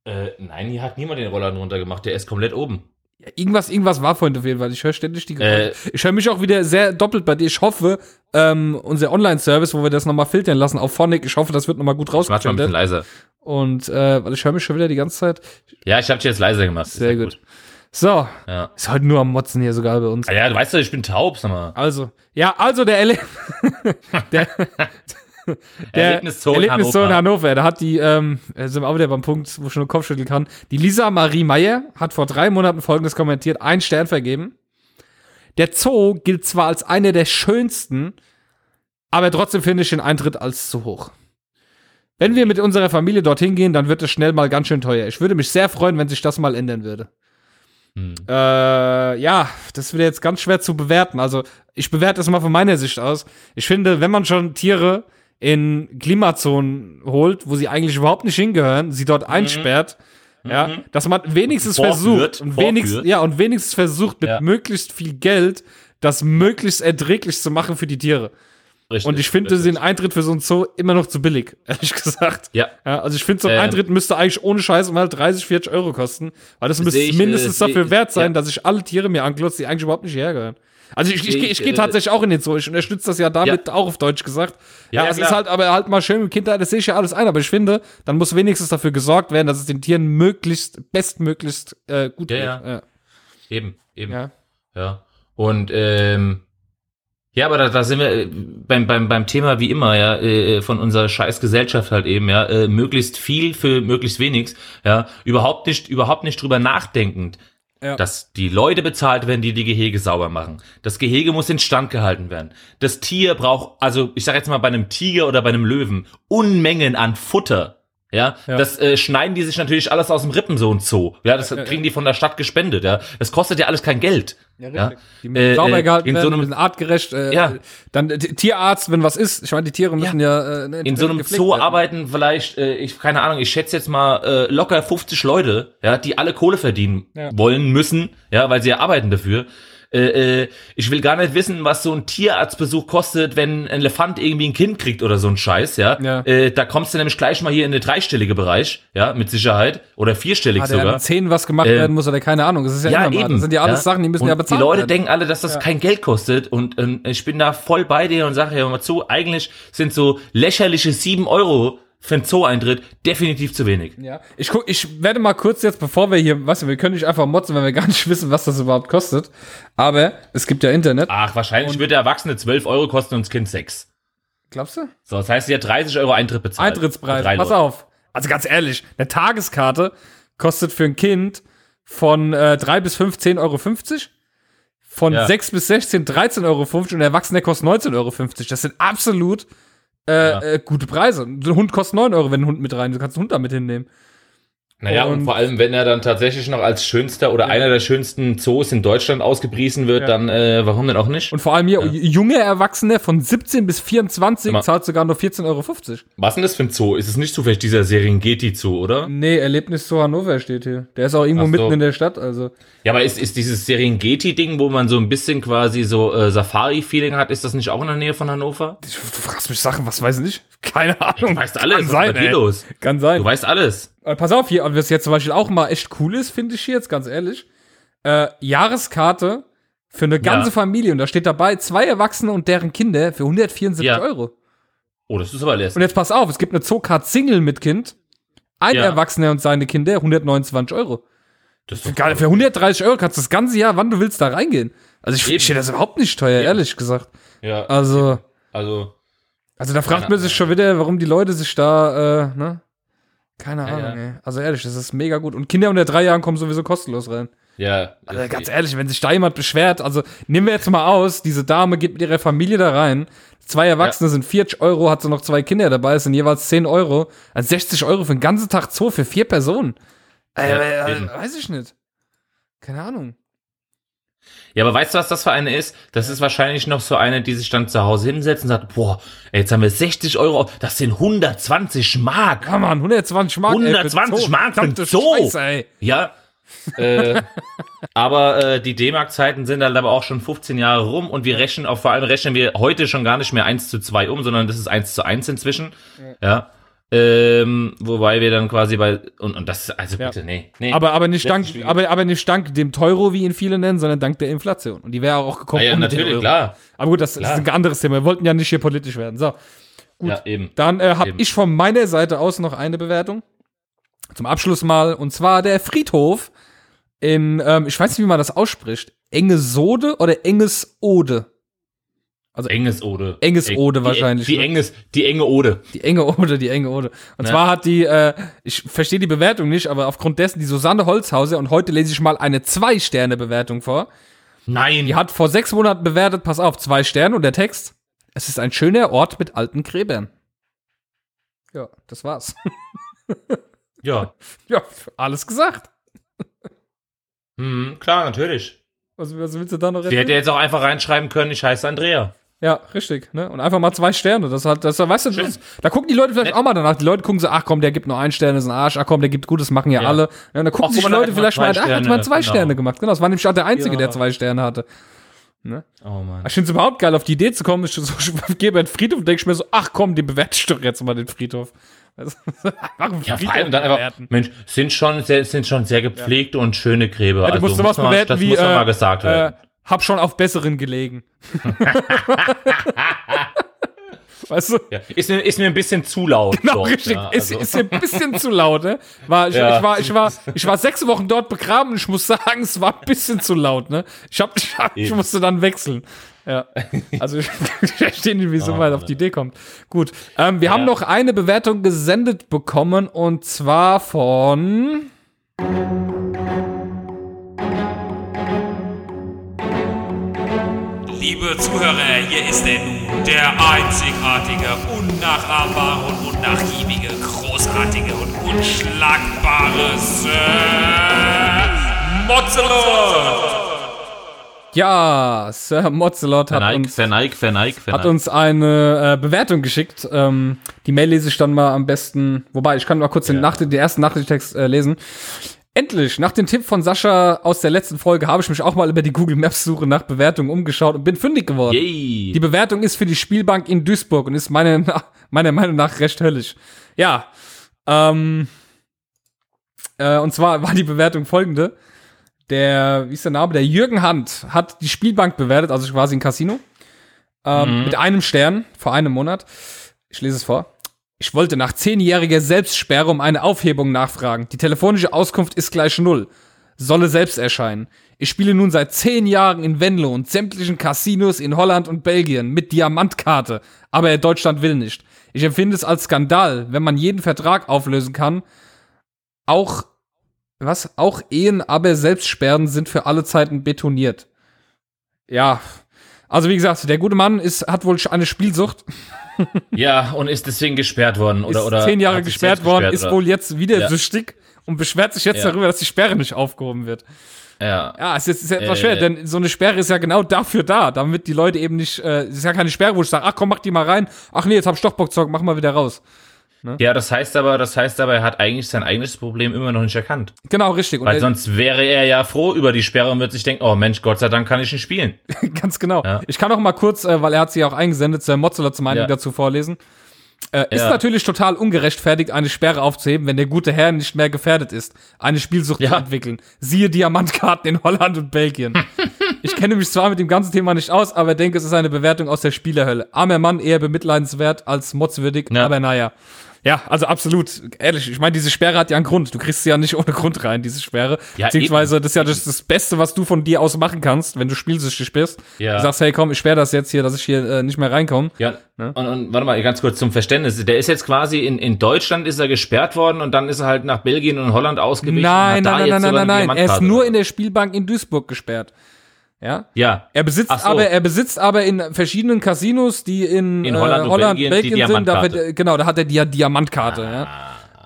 Äh, nein, hier hat niemand den Roller runter gemacht. Der ist komplett oben. Ja, irgendwas, irgendwas war vorhin auf jeden Fall. Ich höre ständig die Geräusche. Äh. ich höre mich auch wieder sehr doppelt bei dir. Ich hoffe, ähm, unser Online-Service, wo wir das nochmal filtern lassen auf Phonic, ich hoffe, das wird nochmal gut Ich mach's mal ein bisschen leiser. Und äh, weil ich höre mich schon wieder die ganze Zeit. Ja, ich hab dich jetzt leiser gemacht. Sehr ja gut. So, Ja. ist heute nur am Motzen hier sogar bei uns. Ah ja, du weißt doch, ich bin taub, sag mal. Also, ja, also der, Erle [LAUGHS] der, [LAUGHS] [LAUGHS] der Erlebniszoo in Hannover. Hannover, da hat die, ähm, äh, sind wir auch wieder beim Punkt, wo ich schon den Kopf schütteln kann. Die Lisa Marie Meyer hat vor drei Monaten folgendes kommentiert, ein Stern vergeben. Der Zoo gilt zwar als einer der schönsten, aber trotzdem finde ich den Eintritt als zu hoch. Wenn wir mit unserer Familie dorthin gehen, dann wird es schnell mal ganz schön teuer. Ich würde mich sehr freuen, wenn sich das mal ändern würde. Hm. Äh, ja, das wird jetzt ganz schwer zu bewerten. Also, ich bewerte es mal von meiner Sicht aus. Ich finde, wenn man schon Tiere in Klimazonen holt, wo sie eigentlich überhaupt nicht hingehören, sie dort einsperrt, ja, dass man wenigstens Vorführt, versucht und wenigstens, ja, und wenigstens versucht, mit Ja. möglichst viel Geld das möglichst erträglich zu machen für die Tiere. Richtig, Und ich finde den Eintritt für so ein Zoo immer noch zu billig, [LAUGHS] ehrlich gesagt. Ja. Ja, also ich finde, so ein Ähm. Eintritt müsste eigentlich ohne Scheiß mal 30, 40 Euro kosten. Weil das müsste ich, mindestens äh, dafür ich- wert sein, ja. dass ich alle Tiere mir anklotze, die eigentlich überhaupt nicht hierher gehören. Also ich, ich, ich, ich, gehe äh, tatsächlich auch in den Zoo. Ich unterstütze das ja damit auch auf Deutsch gesagt. Ja, Ja, es ist klar. halt aber halt mal schön mit Kindheit, das sehe ich ja alles ein, aber ich finde, dann muss wenigstens dafür gesorgt werden, dass es den Tieren möglichst, bestmöglichst äh, gut Ja, geht. ja. Ja. Eben, eben. ja. Ja. Und ähm, ja, aber da, da sind wir äh, beim, beim, beim Thema wie immer, ja, äh, von unserer scheiß Gesellschaft halt eben, ja, äh, möglichst viel für möglichst wenig, ja, überhaupt nicht, überhaupt nicht drüber nachdenkend, Ja. dass die Leute bezahlt werden, die die Gehege sauber machen. Das Gehege muss instand gehalten werden. Das Tier braucht, also ich sag jetzt mal bei einem Tiger oder bei einem Löwen, Unmengen an Futter. Ja, Ja. das äh, schneiden die sich natürlich alles aus dem Rippen, so ein Zoo. Ja, das kriegen die von der Stadt gespendet, ja. Das kostet ja alles kein Geld. Ja, Ja, richtig. Die müssen Äh, sauber äh, gehalten so werden, einem- müssen artgerecht. Äh, Ja. Dann äh, Tierarzt, wenn was ist. Ich meine, die Tiere müssen ja, äh, ne, In so einem Zoo werden. arbeiten vielleicht, äh, ich keine Ahnung, ich schätze jetzt mal äh, locker 50 Leute, ja, die alle Kohle verdienen Ja. wollen müssen, ja, weil sie ja arbeiten dafür. Äh, äh, ich will gar nicht wissen, was so ein Tierarztbesuch kostet, wenn ein Elefant irgendwie ein Kind kriegt oder so ein Scheiß, ja. Ja. Äh, da kommst du nämlich gleich mal hier in den dreistellige Bereich, ja, mit Sicherheit oder vierstellig an sogar. den Zähnen was gemacht Äh, werden muss oder keine Ahnung. Das ist ja, Ja, mal. eben. Das sind ja alles Sachen, die müssen und ja bezahlt Die Leute werden. denken alle, dass das kein Geld kostet und ähm, ich bin da voll bei dir und sage, hör mal zu, eigentlich sind so lächerliche sieben Euro für einen Zoo-Eintritt definitiv zu wenig. Ja, ich guck, ich werde mal kurz jetzt, bevor wir hier, weißt du, wir können nicht einfach motzen, wenn wir gar nicht [LAUGHS] wissen, was das überhaupt kostet. Aber es gibt ja Internet. Ach, wahrscheinlich wird der Erwachsene 12 Euro kosten und das Kind 6. Glaubst du? So, das heißt, sie hat 30 Euro Eintritt bezahlt. Eintrittspreis. Pass auf. Also ganz ehrlich, eine Tageskarte kostet für ein Kind von äh, 3 bis 5 10,50 Euro. Von Ja. 6 bis 16 13,50 Euro und der Erwachsene kostet 19,50 Euro. Das sind absolut äh, Ja. äh, gute Preise. Ein Hund kostet 9 Euro, wenn ein Hund mit rein. Du kannst einen Hund da mit hinnehmen. Naja, und, Und- vor allem, wenn er dann tatsächlich noch als schönster oder einer der schönsten Zoos in Deutschland ausgepriesen wird, Ja. dann äh, warum denn auch nicht? Und vor allem hier, junge Erwachsene von 17 bis 24 Mal- zahlt sogar nur 14,50 Euro. Was denn das für ein Zoo? Ist es nicht zufällig dieser Serengeti-Zoo, oder? Nee, Erlebnis zu Hannover steht hier. Der ist auch irgendwo so. mitten in der Stadt, also. Ja, aber ist, ist dieses Serengeti-Ding, wo man so ein bisschen quasi so äh, Safari-Feeling hat, ist das nicht auch in der Nähe von Hannover? Du fragst mich Sachen, was weiß ich nicht? Keine Ahnung. Du weißt alles, Kann was sein, ist los? Kann sein. Du weißt alles. Äh, pass auf hier, was jetzt zum Beispiel auch mal echt cool ist, finde ich hier jetzt ganz ehrlich. Äh, Jahreskarte für eine ganze Ja. Familie und da steht dabei zwei Erwachsene und deren Kinder für 174 Ja. Euro. Oh, das ist aber lästig. Und jetzt pass auf, es gibt eine Zoocard Single mit Kind. Ein Ja. Erwachsener und seine Kinder 129 Euro. Das ist Geil, für 130 Euro kannst du das ganze Jahr, wann du willst, da reingehen. Also ich, Eben. ich finde das überhaupt nicht teuer, ehrlich gesagt. Ja, Also, also, also da fragt man sich schon wieder, warum die Leute sich da, äh, ne? Keine Ja, Ahnung, ja. ey. Also ehrlich, das ist mega gut. Und Kinder unter drei Jahren kommen sowieso kostenlos rein. ja. Also ganz ehrlich, wenn sich da jemand beschwert, also nehmen wir jetzt mal aus, diese Dame geht mit ihrer Familie da rein, zwei Erwachsene sind 40 Euro, hat sie noch zwei Kinder dabei, es sind jeweils 10 Euro, also 60 Euro für den ganzen Tag Zoo für vier Personen. Äh, Ja, äh, weiß ich nicht. Keine Ahnung. Ja, aber weißt du, was das für eine ist? Das ist wahrscheinlich noch so eine, die sich dann zu Hause hinsetzt und sagt, boah, ey, jetzt haben wir 60 Euro, das sind 120 Mark. Ja, Mann, 120 Mark. ey, für 120 Zoo. Mark für. Scheiße, ey. Ja. äh, [LAUGHS] aber äh, die D-Mark-Zeiten sind halt aber auch schon 15 Jahre rum und wir rechnen auch vor allem rechnen wir heute schon gar nicht mehr 1 zu 2 um, sondern das ist 1 zu 1 inzwischen. Ja. Ähm, wobei wir dann quasi bei und, und das also Ja. bitte, nee, nee. Aber, aber, nicht dank, aber, aber nicht dank dem Teuro, wie ihn viele nennen, sondern dank der Inflation. Und die wäre auch gekommen. Ah ja, den natürlich, klar. Aber gut, das Klar. ist ein anderes Thema. Wir wollten ja nicht hier politisch werden. So, Ja, eben. dann äh, habe ich von meiner Seite aus noch eine Bewertung. Zum Abschluss mal. Und zwar der Friedhof in, ähm, ich weiß nicht, wie man das ausspricht. Engesode oder Engesode? Also enges Ode. Enges Eng- Ode die- wahrscheinlich, Die, ne? enges, die enge Ode. Die enge Ode, die enge Ode. Und Ja. zwar hat die, äh, ich verstehe die Bewertung nicht, aber aufgrund dessen die Susanne Holzhauser und heute lese ich mal eine Zwei-Sterne-Bewertung vor. Nein. Die hat vor sechs Monaten bewertet, pass auf, zwei Sterne und der Text. Es ist ein schöner Ort mit alten Gräbern. Ja, das war's. Ja. [LAUGHS] ja, alles gesagt. Hm, klar, natürlich. Was, was willst du da noch Sie hätte jetzt auch einfach reinschreiben können, ich heiße Andrea. Ja, richtig, ne? Und einfach mal zwei Sterne. Das hat, das, weißt du, das, da gucken die Leute vielleicht auch mal danach. Die Leute gucken so, ach komm, der gibt nur einen Stern, ist ein Arsch. Ach komm, der gibt Gutes, machen ja, Ja. alle. Ja, und dann gucken Ach, sich die Leute vielleicht mal, zwei ach, hat mal Sterne, zwei genau. Sterne gemacht. Genau, das war nämlich auch der Einzige, Ja. der zwei Sterne hatte. Oh Mann. Ich finde es überhaupt geil, auf die Idee zu kommen. [LAUGHS] Ich, so, gehe bei den Friedhof und denke ich mir so, ach komm, den bewerte ich doch jetzt mal, den Friedhof. Also, [LAUGHS] Ja, vor allem dann einfach. Mensch, sind schon sehr, sind schon sehr gepflegte und schöne Gräber. Ja, du also musst muss man, bewerten das wie, muss doch äh, mal gesagt äh, werden. Hab schon auf besseren gelegen. [LAUGHS] weißt du? ja. ist, mir, ist mir ein bisschen zu laut. Genau, dort, richtig. Ja, ist, also. ist mir ein bisschen zu laut, ne? War, ich, Ja. ich, war, ich, war, ich war sechs Wochen dort begraben und ich muss sagen, es war ein bisschen zu laut, ne? Ich, hab, ich, hab, ich musste dann wechseln. Ja. Also ich, [LAUGHS] ich verstehe nicht, wie so Oh, weit auf die Idee kommt. Gut. Ähm, wir haben noch eine Bewertung gesendet bekommen und zwar von. Liebe Zuhörer, hier ist er nun, der einzigartige, unnachahmbare und unnachgiebige, großartige und unschlagbare Sir Mozzelot! Ja, Sir Mozzelot hat Verneig, uns, verneig, verneig, hat verneig. uns eine äh, Bewertung geschickt. Ähm, die Mail lese ich dann mal am besten. Wobei, ich kann mal kurz den, Ja. Nacht den ersten Nachrichtentext äh, lesen. Endlich, nach dem Tipp von Sascha aus der letzten Folge habe ich mich auch mal über die Google Maps Suche nach Bewertungen umgeschaut und bin fündig geworden. Yay. Die Bewertung ist für die Spielbank in Duisburg und ist meine, meiner Meinung nach recht höllisch. Ja, ähm, äh, und zwar war die Bewertung folgende. Der, wie ist der Name? Der Jürgen Hand hat die Spielbank bewertet, also quasi ein Casino, ähm, mit einem Stern vor einem Monat. Ich lese es vor. Ich wollte nach zehnjähriger Selbstsperre um eine Aufhebung nachfragen. Die telefonische Auskunft ist gleich null. Solle selbst erscheinen. Ich spiele nun seit zehn Jahren in Venlo und sämtlichen Casinos in Holland und Belgien mit Diamantkarte, aber Deutschland will nicht. Ich empfinde es als Skandal, wenn man jeden Vertrag auflösen kann. Auch, was? Auch Ehen, aber Selbstsperren sind für alle Zeiten betoniert. Ja. Also wie gesagt, der gute Mann ist, hat wohl eine Spielsucht, Ja, und ist deswegen gesperrt worden. Oder, ist oder zehn Jahre gesperrt worden, gesperrt, ist oder? wohl jetzt wieder Ja. süchtig und beschwert sich jetzt Ja. darüber, dass die Sperre nicht aufgehoben wird. Ja. Ja, es ist, ist etwas Äh. schwer, denn so eine Sperre ist ja genau dafür da, damit die Leute eben nicht, äh, es ist ja keine Sperre, wo ich sage, ach komm, mach die mal rein, ach nee, jetzt hab ich doch Bock mach mal wieder raus. Ja, das heißt aber, das heißt aber, er hat eigentlich sein eigenes Problem immer noch nicht erkannt. Genau, richtig. Weil sonst wäre er ja froh über die Sperre und wird sich denken, oh Mensch, Gott sei Dank kann ich nicht spielen. [LAUGHS] Ganz genau. Ja. Ich kann auch mal kurz, äh, weil er hat sie auch eingesendet, Sir Mozilla zur Meinung Ja. dazu vorlesen. Äh, ist Ja. natürlich total ungerechtfertigt, eine Sperre aufzuheben, wenn der gute Herr nicht mehr gefährdet ist, eine Spielsucht Ja. zu entwickeln. Siehe Diamantkarten in Holland und Belgien. [LAUGHS] ich kenne mich zwar mit dem ganzen Thema nicht aus, aber denke, es ist eine Bewertung aus der Spielerhölle. Armer Mann, eher bemitleidenswert als motzwürdig, Ja. aber naja. Ja, also absolut. Ehrlich, ich meine, diese Sperre hat ja einen Grund. Du kriegst sie ja nicht ohne Grund rein, diese Sperre. Ja, Beziehungsweise, das ist ja das, das Beste, was du von dir aus machen kannst, wenn du spielsüchtig bist. Ja. Du sagst, hey, komm, ich sperre das jetzt hier, dass ich hier äh, nicht mehr reinkomme. Ja, Ne? und, und warte mal, ganz kurz zum Verständnis. Der ist jetzt quasi in, in Deutschland ist er gesperrt worden und dann ist er halt nach Belgien und Holland ausgewichen. Nein, nein, nein, nein, nein, nein. Er ist nur in der Spielbank in Duisburg gesperrt. Ja. Ja. Er besitzt so. aber, er besitzt aber in verschiedenen Casinos, die in, In äh, Holland und Holland, Belgien Belgien, sind. Da, äh, genau, da hat er die Diamantkarte, Ah. ja.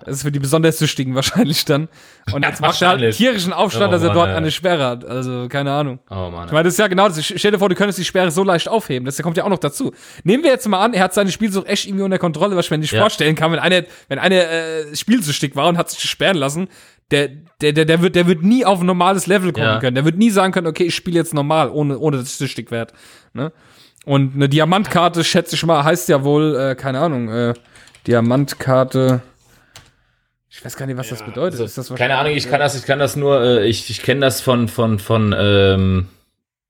Das ist für die besonders Süchtigen [LAUGHS] wahrscheinlich dann. Und jetzt macht er halt einen tierischen Aufstand, Oh dass er Mann, dort ey. eine Sperre hat. Also, keine Ahnung. Oh Mann. Ich meine, das ist ja genau das. Stell dir vor, du könntest die Sperre so leicht aufheben. Das kommt ja auch noch dazu. Nehmen wir jetzt mal an, er hat seine Spielsucht echt irgendwie unter Kontrolle, was ich mir nicht Ja. vorstellen kann, wenn einer, wenn einer äh, spielsüchtig war und hat sich sperren lassen, der, der, der, der wird, der wird nie auf ein normales Level kommen Ja. können. Der wird nie sagen können, okay, ich spiele jetzt normal, ohne, ohne dass ich süchtig werde. Ne? Und eine Diamantkarte, schätze ich mal, heißt ja wohl, äh, keine Ahnung, äh, Diamantkarte. Ich weiß gar nicht, was das bedeutet. ist das Also, Keine Ahnung, ich kann das, ich kann das nur, äh, ich, ich kenne das von, von, von, ähm,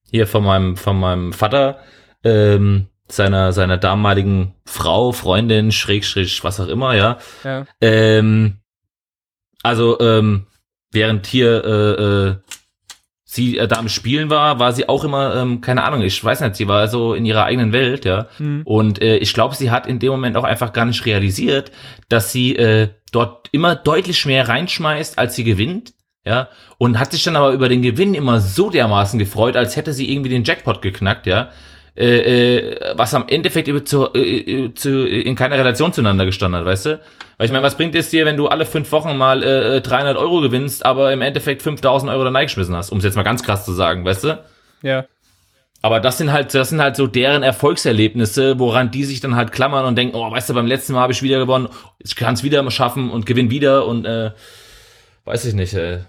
hier von meinem, von meinem Vater, ähm, seiner, seiner damaligen Frau, Freundin, Schrägstrich, was auch immer, ja. Ja. Ähm, also, ähm, während hier äh, äh, sie äh, da am Spielen war, war sie auch immer, ähm, keine Ahnung, ich weiß nicht, sie war so in ihrer eigenen Welt, ja. Mhm. Und äh, ich glaube, sie hat in dem Moment auch einfach gar nicht realisiert, dass sie äh, dort immer deutlich mehr reinschmeißt, als sie gewinnt. Ja, und hat sich dann aber über den Gewinn immer so dermaßen gefreut, als hätte sie irgendwie den Jackpot geknackt, ja. Äh, äh, was am Endeffekt über zu, äh, äh, zu, in keiner Relation zueinander gestanden hat, weißt du? Weil ich meine, was bringt es dir, wenn du alle fünf Wochen mal äh, äh, 300 Euro gewinnst, aber im Endeffekt 5000 Euro da geschmissen hast, um es jetzt mal ganz krass zu sagen, weißt du? Ja. Aber das sind halt, das sind halt so deren Erfolgserlebnisse, woran die sich dann halt klammern und denken, oh, weißt du, beim letzten Mal habe ich wieder gewonnen, ich kann es wieder schaffen und gewinn wieder und äh, weiß ich nicht. Äh.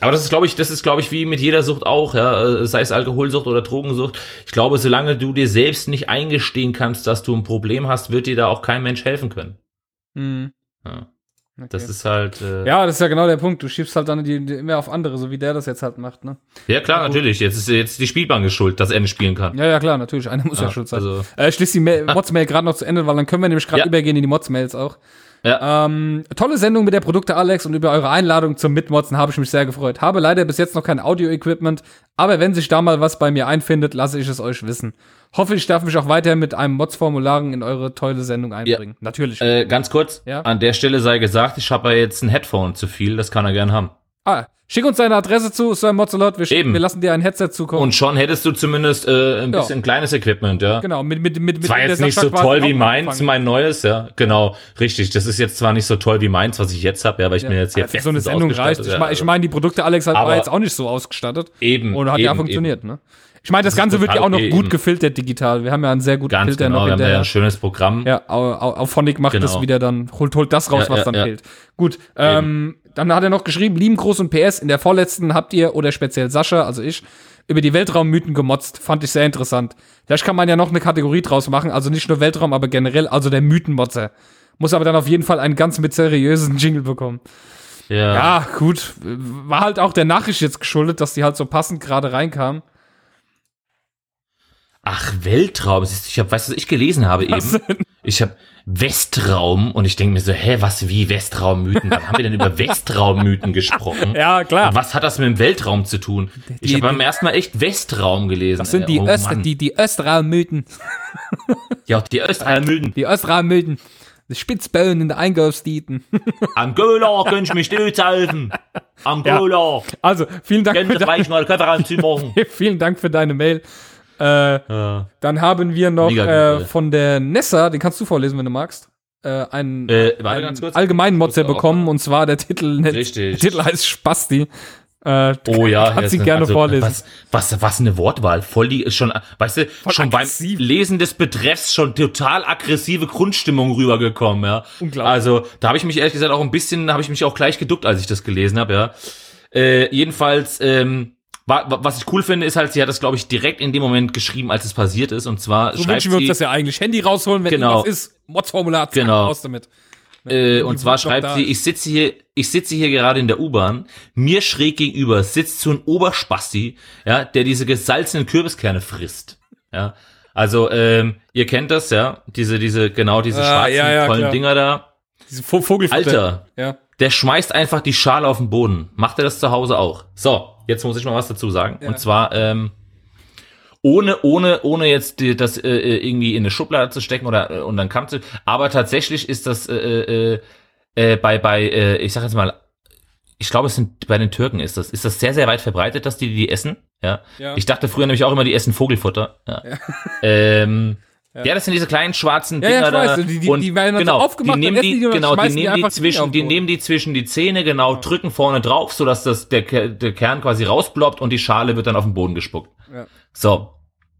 Aber das ist, glaube ich, das ist, glaube ich, wie mit jeder Sucht auch, ja, äh, sei es Alkoholsucht oder Drogensucht. Ich glaube, solange du dir selbst nicht eingestehen kannst, dass du ein Problem hast, wird dir da auch kein Mensch helfen können. Mhm. Ja. Okay. Das ist halt. Äh, ja, das ist ja genau der Punkt. Du schiebst halt dann die, die immer auf andere, so wie der das jetzt halt macht, ne? ja klar, natürlich. Jetzt ist jetzt die Spielbank schuld, dass er nicht spielen kann. Ja, ja, klar, natürlich. Einer muss ja, Ja, schuld sein. also- äh, ich schließe die Ma- [LAUGHS] Mods-Mail gerade noch zu Ende, weil dann können wir nämlich gerade Ja. übergehen in die Mods-Mails auch. Ja. Ähm, tolle Sendung mit der Produkte Alex und über eure Einladung zum Mitmotzen habe ich mich sehr gefreut. Habe leider bis jetzt noch kein Audio-Equipment, aber wenn sich da mal was bei mir einfindet, lasse ich es euch wissen. Hoffe, ich darf mich auch weiter mit einem Mods-Formularen in eure tolle Sendung einbringen. Natürlich. Äh, ganz kurz, Ja. an der Stelle sei gesagt, ich habe ja jetzt ein Headphone zu viel, das kann er gern haben. Ah, schick uns deine Adresse zu, Sir Mozzolot. Wir, schicken- Eben. wir lassen dir ein Headset zukommen. Und schon hättest du zumindest äh, ein Ja. bisschen kleines Equipment, ja. genau, mit, mit, mit, mit der jetzt nicht so toll wie meins, mein neues, ja. Genau, richtig. Das ist jetzt zwar nicht so toll wie meins, was ich jetzt habe, ja, weil ich mir jetzt hier Ja, für so eine Sendung reicht. ausgestattet, Ich ja, meine, ich also. mein, die Produkte Alex hat, war jetzt auch nicht so ausgestattet. Eben, Und hat ja eben, funktioniert, ne? Ich meine, das, Das Ganze wird ja auch noch gut eben. gefiltert digital. Wir haben ja einen sehr guten Ganz Filter genau, noch haben da ja ein schönes Programm. Ja, au- au- Auphonic macht Genau. das wieder dann, holt, holt das raus, Ja, was ja, dann ja. fehlt. Gut, ähm, dann hat er noch geschrieben, lieben Gruß und PS, in der vorletzten habt ihr, oder speziell Sascha, also ich, über die Weltraummythen gemotzt. Fand ich sehr interessant. Vielleicht kann man ja noch eine Kategorie draus machen, also nicht nur Weltraum, aber generell, also der Mythenmotzer. Muss aber dann auf jeden Fall einen ganz mit seriösen Jingle bekommen. Ja. Ja, gut. War halt auch der Nachricht jetzt geschuldet, dass die halt so passend gerade reinkam. Ach, Weltraum. Ich habe, weißt du, was ich gelesen habe Was eben? Ich habe Westraum und ich denke mir so, hä, was wie Westraummythen? Wann haben wir denn über [LAUGHS] Westraummythen gesprochen? Ja, klar. Und was hat das mit dem Weltraum zu tun? Ich habe beim ersten Mal echt Westraum gelesen. Das sind die, oh, Öst, die, die Östraummythen. [LAUGHS] Ja, die Östraummythen. Die Östraummythen. Die Spitzböen in der Einkaufsdieten. [LAUGHS] Angola, könnt ihr mich nicht helfen? Angola, Also, vielen Dank, könnt ihr vielleicht mal Konferenz machen? vielen Dank für deine Mail. Äh, Ja. dann haben wir noch Mega äh, von der Nessa, den kannst du vorlesen, wenn du magst, äh, einen, Äh, einen allgemeinen auch- bekommen und zwar der Titel, der Richtig. [LAUGHS] Titel heißt Spasti. Äh, Oh ja, Kannst sie gerne also, vorlesen. Was, was, was eine Wortwahl. Voll die ist schon, weißt du, schon aggressiv. beim Lesen des Betreffs schon total aggressive Grundstimmung rübergekommen, ja. Unglaublich. Also, da habe ich mich ehrlich gesagt auch ein bisschen, habe ich mich auch gleich geduckt, als ich das gelesen habe, ja. Äh, jedenfalls, ähm, was ich cool finde, ist halt, sie hat das, glaube ich, direkt in dem Moment geschrieben, als es passiert ist. Und zwar so schreibt wünschen wir uns sie, das ja eigentlich. Handy rausholen, wenn Genau. irgendwas ist. Mods-Formular, Genau. raus damit. Äh, und zwar schreibt sie, ich sitze hier, ich sitze hier gerade in der U-Bahn, mir schräg gegenüber sitzt so ein Oberspasti, ja, der diese gesalzenen Kürbiskerne frisst. Ja. Also, ähm, ihr kennt das, ja, diese, diese, genau diese Ah, schwarzen, ja, ja, tollen klar. Dinger da. Diese Vo Vogelfutter. Alter, Ja. der schmeißt einfach die Schale auf den Boden. Macht er das zu Hause auch? So, jetzt muss ich mal was dazu sagen. Ja. Und zwar, ähm, ohne, ohne, ohne jetzt die, das äh, äh, irgendwie in eine Schublade zu stecken oder äh, und dann Kamm zu. Aber tatsächlich ist das äh, äh, äh, bei, bei, äh, ich sag jetzt mal, ich glaube, es sind bei den Türken ist das, ist das sehr, sehr weit verbreitet, dass die die essen. Ja. Ja. Ich dachte früher nämlich auch immer, die essen Vogelfutter. Ja. Ähm, ja. das sind diese kleinen schwarzen Ja, ja, Dinger ich weiß, da. die- die- und die werden dann so genau, aufgemacht, die nehmen die, die genau, die nehmen die zwischen, die nehmen die zwischen die Zähne, genau, drücken vorne drauf, sodass das, der, der Kern quasi rausploppt und die Schale wird dann auf den Boden gespuckt. Ja. So,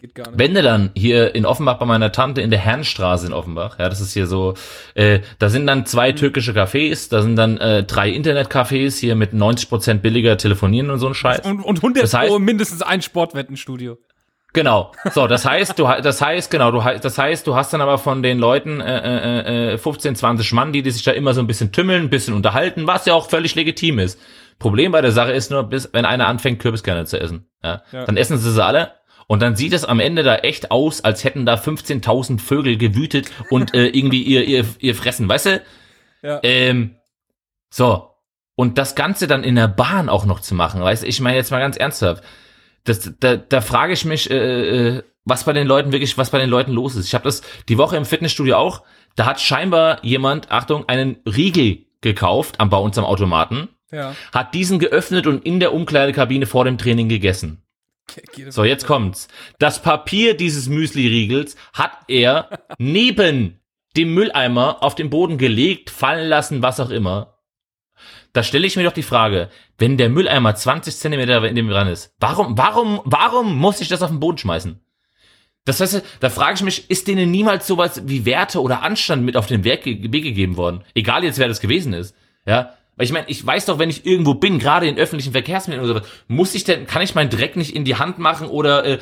Geht gar nicht. wenn du dann hier in Offenbach bei meiner Tante in der Herrenstraße in Offenbach, ja, das ist hier so, äh, da sind dann Mhm. zwei türkische Cafés, da sind dann äh, drei Internetcafés hier mit 90% billiger telefonieren und so ein Scheiß. Und, und 100 Das heißt- mindestens ein Sportwettenstudio. Genau. So, das heißt, du, das heißt, genau, du, das heißt, du hast dann aber von den Leuten äh, äh, äh, 15, 20 Mann, die, die sich da immer so ein bisschen tümmeln, ein bisschen unterhalten, was ja auch völlig legitim ist. Problem bei der Sache ist nur, bis wenn einer anfängt, Kürbiskerne zu essen, ja, Ja. dann essen sie sie alle. Und dann sieht es am Ende da echt aus, als hätten da 15.000 Vögel gewütet und äh, irgendwie ihr, ihr, ihr fressen, weißt du? Ja. Ähm, so. Und das Ganze dann in der Bahn auch noch zu machen, weißt du, ich meine jetzt mal ganz ernsthaft. Das, da, da frage ich mich, äh, äh, was bei den Leuten wirklich, was bei den Leuten los ist. Ich habe das die Woche im Fitnessstudio auch. Da hat scheinbar jemand, Achtung, einen Riegel gekauft am bei uns am Automaten, Ja. hat diesen geöffnet und in der Umkleidekabine vor dem Training gegessen. So, jetzt kommt's. Das Papier dieses Müsli-Riegels hat er [LAUGHS] neben dem Mülleimer auf den Boden gelegt, fallen lassen, was auch immer. Da stelle ich mir doch die Frage, wenn der Mülleimer 20 Zentimeter in dem dran ist, warum, warum, warum muss ich das auf den Boden schmeißen? Das heißt, da frage ich mich, ist denen niemals sowas wie Werte oder Anstand mit auf den Weg, Weg gegeben worden? Egal jetzt, wer das gewesen ist. Ja, weil ich meine, ich weiß doch, wenn ich irgendwo bin, gerade in öffentlichen Verkehrsmitteln oder sowas, muss ich denn, kann ich meinen Dreck nicht in die Hand machen oder äh,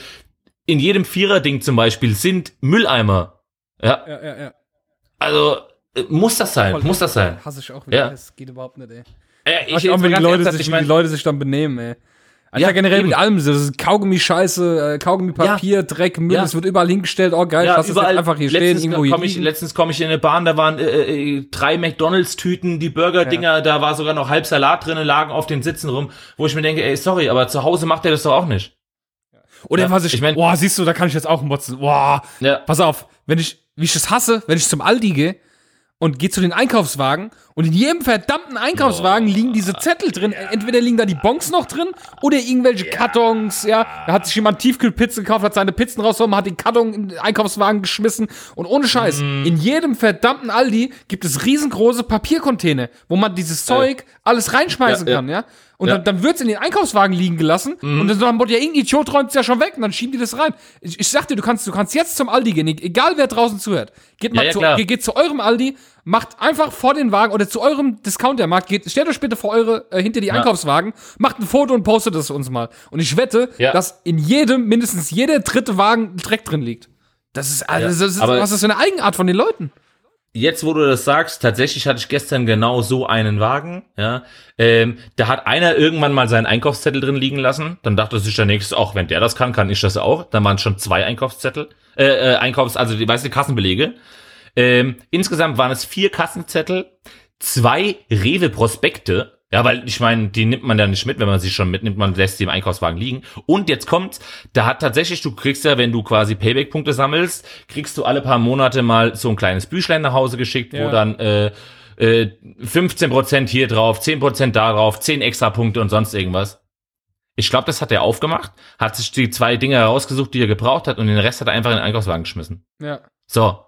in jedem Vierer-Ding zum Beispiel sind Mülleimer. Ja, Ja, ja, ja. also muss das sein, Voll. muss das sein. Hasse ich auch wieder. Ja. Das geht überhaupt nicht, ey. Äh, Ich jetzt auch, wenn die Leute, sich, ich wie die mein, Leute sich dann benehmen, ey. Also Ja, ja, generell eben. mit allem. Das ist Kaugummi-Scheiße, äh, Kaugummi-Papier, Dreck, Müll, Ja. es wird überall hingestellt. Oh geil, ja, lass es überall, einfach hier stehen, letztens irgendwo hier komm ich. Letztens komme ich in eine Bahn, da waren äh, äh, drei McDonalds-Tüten, die Burger-Dinger, da war sogar noch halb Salat drinne, lagen auf den Sitzen rum, wo ich mir denke, ey, sorry, aber zu Hause macht er das doch auch nicht. Oder Ja, was ich, ich mein- boah, siehst du, da kann ich jetzt auch motzen. Boah, Ja. pass auf, wenn ich, wie ich das hasse, wenn ich zum Aldi gehe und gehe zu den Einkaufswagen und in jedem verdammten Einkaufswagen liegen diese Zettel drin. Entweder liegen da die Bons noch drin oder irgendwelche Kartons, ja. Da hat sich jemand Tiefkühlpizza gekauft, hat seine Pizzen rausgenommen, hat den Karton in den Einkaufswagen geschmissen und ohne Scheiß, Mhm. in jedem verdammten Aldi gibt es riesengroße Papiercontainer, wo man dieses Zeug alles reinschmeißen Ja, ja. kann, ja. Und Ja. dann, dann wird's in den Einkaufswagen liegen gelassen und dann sagt man, ja, irgendein Idiot räumt's ja schon weg und dann schieben die das rein. Ich, ich sag dir, du kannst, du kannst jetzt zum Aldi gehen, egal wer draußen zuhört. Geht mal Ja, ja, zu, geht, geht zu eurem Aldi, macht einfach vor den Wagen oder zu eurem Discountermarkt, geht, stellt euch bitte vor eure, äh, hinter die Einkaufswagen, macht ein Foto und postet es uns mal. Und ich wette, Ja. dass in jedem, mindestens jeder dritte Wagen Dreck drin liegt. Das ist, also, Ja, das ist was ist für eine Eigenart von den Leuten? Jetzt, wo du das sagst, tatsächlich hatte ich gestern genau so einen Wagen, ja. Ähm, da hat einer irgendwann mal seinen Einkaufszettel drin liegen lassen. Dann dachte sich der nächste, auch wenn der das kann, kann ich das auch. Dann waren schon zwei Einkaufszettel, äh, äh, Einkaufs-, also die, weißt du, Kassenbelege. Ähm, insgesamt waren es vier Kassenzettel, zwei Rewe-Prospekte, ja, weil ich meine, die nimmt man ja nicht mit, wenn man sie schon mitnimmt, man lässt sie im Einkaufswagen liegen. Und jetzt kommt's, da hat tatsächlich, du kriegst ja, wenn du quasi Payback-Punkte sammelst, kriegst du alle paar Monate mal so ein kleines Büchlein nach Hause geschickt, Ja. wo dann äh, äh, 15% hier drauf, 10% da drauf, 10 extra Punkte und sonst irgendwas. Ich glaube, das hat er aufgemacht, hat sich die zwei Dinge herausgesucht, die er gebraucht hat und den Rest hat er einfach in den Einkaufswagen geschmissen. Ja. So.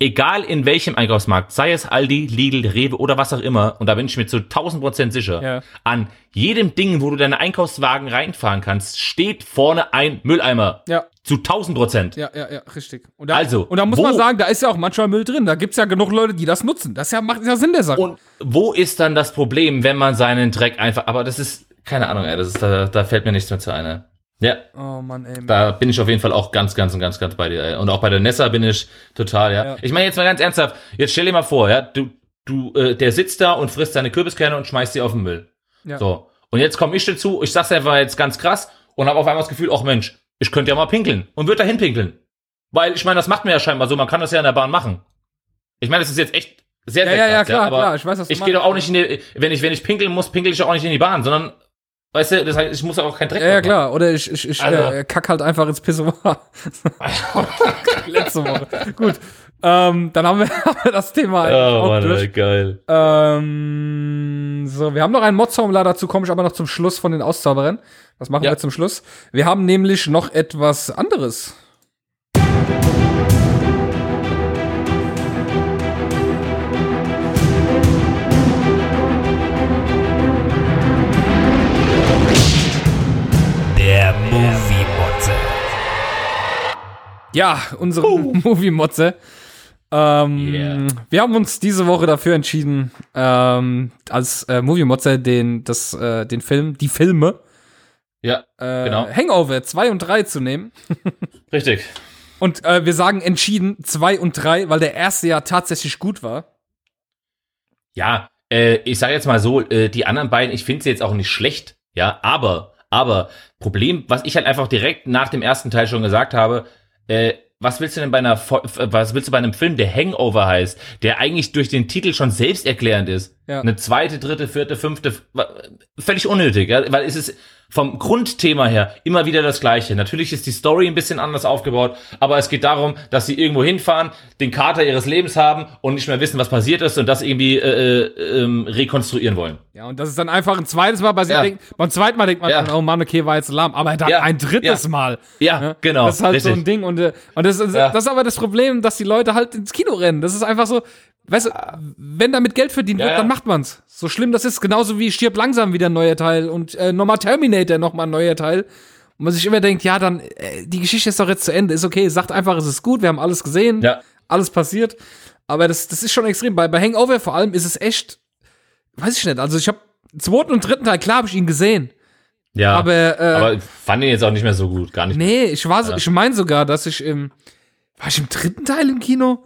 Egal in welchem Einkaufsmarkt, sei es Aldi, Lidl, Rewe oder was auch immer, und da bin ich mir zu 1000 Prozent sicher, Ja. an jedem Ding, wo du deine Einkaufswagen reinfahren kannst, steht vorne ein Mülleimer. Ja. Zu 1000 Prozent. Ja, ja, ja, richtig. Und da, Also, und da muss wo- man sagen, da ist ja auch manchmal Müll drin. Da gibt's ja genug Leute, die das nutzen. Das ja, macht ja Sinn der Sache. Und wo ist dann das Problem, wenn man seinen Dreck einfach, aber das ist, keine Ahnung, ey, das ist, da, da fällt mir nichts mehr zu ein. Ja, oh Mann, ey. da bin ich auf jeden Fall auch ganz, ganz und ganz, ganz bei dir. Ey. Und auch bei der Nessa bin ich total, ja. Ja. Ich meine jetzt mal ganz ernsthaft, jetzt stell dir mal vor, ja, du, du, äh, der sitzt da und frisst seine Kürbiskerne und schmeißt sie auf den Müll. Ja. So. Und jetzt komme ich dazu, ich sag's einfach jetzt ganz krass und habe auf einmal das Gefühl, ach Mensch, ich könnte ja mal pinkeln und würde da hinpinkeln. Weil ich meine, das macht man ja scheinbar so, man kann das ja in der Bahn machen. Ich meine, das ist jetzt echt sehr, Ja, sehr ja, ja, krass, klar, aber klar, ich weiß, was du ich gehe doch auch nicht in die, wenn ich, wenn ich pinkeln muss, pinkel ich auch nicht in die Bahn, sondern, weißt du, das heißt, ich muss auch kein Dreck Ja, ja, klar. Oder ich, ich, ich Also- äh, kack halt einfach ins Pissoir. [LAUGHS] Letzte Woche. Gut. Ähm, dann haben wir, [LAUGHS] das Thema Oh auch Mann, durch. geil. Ähm, so, wir haben noch ein Mods-Formular, dazu komme ich aber noch zum Schluss von den Auszauberern. Das machen Ja. wir zum Schluss. Wir haben nämlich noch etwas anderes. Movie-Motze. Ja, unsere Movie-Motze. Ähm, Yeah. Wir haben uns diese Woche dafür entschieden, ähm, als äh, Movie-Motze den, das, äh, den Film, die Filme, Ja, äh, Genau. Hangover 2 und 3 zu nehmen. richtig. Und äh, wir sagen entschieden 2 und 3, weil der erste ja tatsächlich gut war. Ja, äh, ich sage jetzt mal so, äh, die anderen beiden, ich finde sie jetzt auch nicht schlecht, ja, aber, aber Problem, was ich halt einfach direkt nach dem ersten Teil schon gesagt habe, äh, was willst du denn bei einer, Fo- was willst du bei einem Film, der Hangover heißt, der eigentlich durch den Titel schon selbsterklärend ist? Ja. Eine zweite, dritte, vierte, fünfte, völlig unnötig, ja, weil es ist vom Grundthema her immer wieder das gleiche. Natürlich ist die Story ein bisschen anders aufgebaut, aber es geht darum, dass sie irgendwo hinfahren, den Kater ihres Lebens haben und nicht mehr wissen, was passiert ist und das irgendwie äh, äh, ähm, rekonstruieren wollen. Ja, und das ist dann einfach ein zweites Mal passiert. Ja. Denkt- Beim zweiten Mal denkt man, Ja. dann, oh Mann, okay, war jetzt lahm. Aber dann Ja. ein drittes Ja. Mal. Ja, Ne? genau. Das ist halt so richtig. ein Ding. Und, äh, und das, ist, das ist aber das Problem, dass die Leute halt ins Kino rennen. Das ist einfach so, weißt du, wenn damit Geld verdient Ja, wird, ja. dann macht man's. So schlimm das ist, genauso wie Stirb langsam wieder ein neuer Teil und äh, nochmal Terminator nochmal ein neuer Teil. Und man sich immer denkt, ja, dann, äh, die Geschichte ist doch jetzt zu Ende. Ist okay, sagt einfach, es ist gut, wir haben alles gesehen, Ja. alles passiert. Aber das, das ist schon extrem. Bei, bei Hangover vor allem ist es echt, weiß ich nicht. Also ich habe zweiten und dritten Teil, klar habe ich ihn gesehen. Ja, Aber, äh, aber ich fand ihn jetzt auch nicht mehr so gut, gar nicht. Nee, ich war so, Ja. ich meine sogar, dass ich im, war ich im dritten Teil im Kino?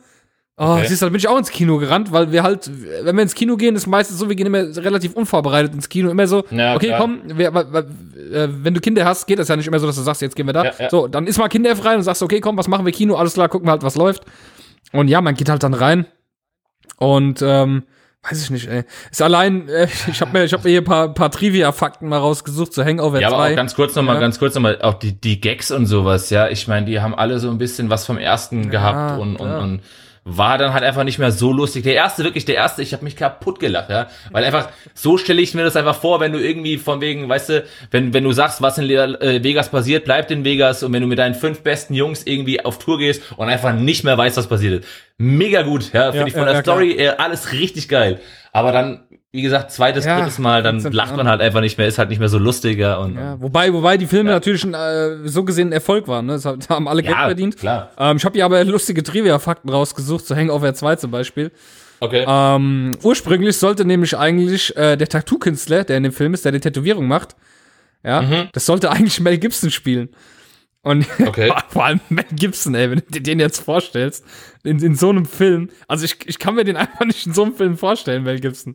Oh, Okay. siehst du, da bin ich auch ins Kino gerannt, weil wir halt, wenn wir ins Kino gehen, ist meistens so, wir gehen immer relativ unvorbereitet ins Kino, immer so, Ja, okay, klar. komm, wir, äh, wenn du Kinder hast, geht das ja nicht immer so, dass du sagst, jetzt gehen wir da. Ja, ja. So, dann ist mal kinderfrei und sagst, okay, komm, was machen wir Kino, alles klar, gucken wir halt, was läuft. Und ja, man geht halt dann rein und, ähm, weiß ich nicht, ey. Ist allein, äh, [LAUGHS] ich habe mir, ich hab mir hier ein paar, paar Trivia-Fakten mal rausgesucht zu Hangover Ja, 2. aber auch ganz kurz nochmal, Ja. ganz kurz nochmal, auch die, die Gags und sowas, ja. Ich meine, die haben alle so ein bisschen was vom ersten gehabt und, und, ja. und war dann halt einfach nicht mehr so lustig. Der erste, wirklich der erste, ich habe mich kaputt gelacht, ja. Weil einfach, so stelle ich mir das einfach vor, wenn du irgendwie von wegen, weißt du, wenn, wenn du sagst, was in äh, Vegas passiert, bleibt in Vegas und wenn du mit deinen fünf besten Jungs irgendwie auf Tour gehst und einfach nicht mehr weißt, was passiert ist. Mega gut, ja, finde Ja, ich von ja, der ja, klar. Story äh, alles richtig geil. Aber dann, wie gesagt, zweites, Ja, drittes Mal, dann lacht man halt einfach nicht mehr, ist halt nicht mehr so lustiger und Ja, wobei, wobei die Filme natürlich schon, äh, so gesehen ein Erfolg waren. Ne? Das haben alle Geld Ja, verdient. klar. Ähm, ich habe hier aber lustige Trivia-Fakten rausgesucht, zu Hangover 2 zum Beispiel. Okay. Ähm, ursprünglich sollte nämlich eigentlich äh, der Tattoo-Künstler, der in dem Film ist, der die Tätowierung macht, ja, Mhm. das sollte eigentlich Mel Gibson spielen. Und [LAUGHS] Okay. vor allem Mel Gibson, ey, wenn du dir den jetzt vorstellst, in, in so einem Film, also ich, ich kann mir den [LAUGHS] einfach nicht in so einem Film vorstellen, Mel Gibson.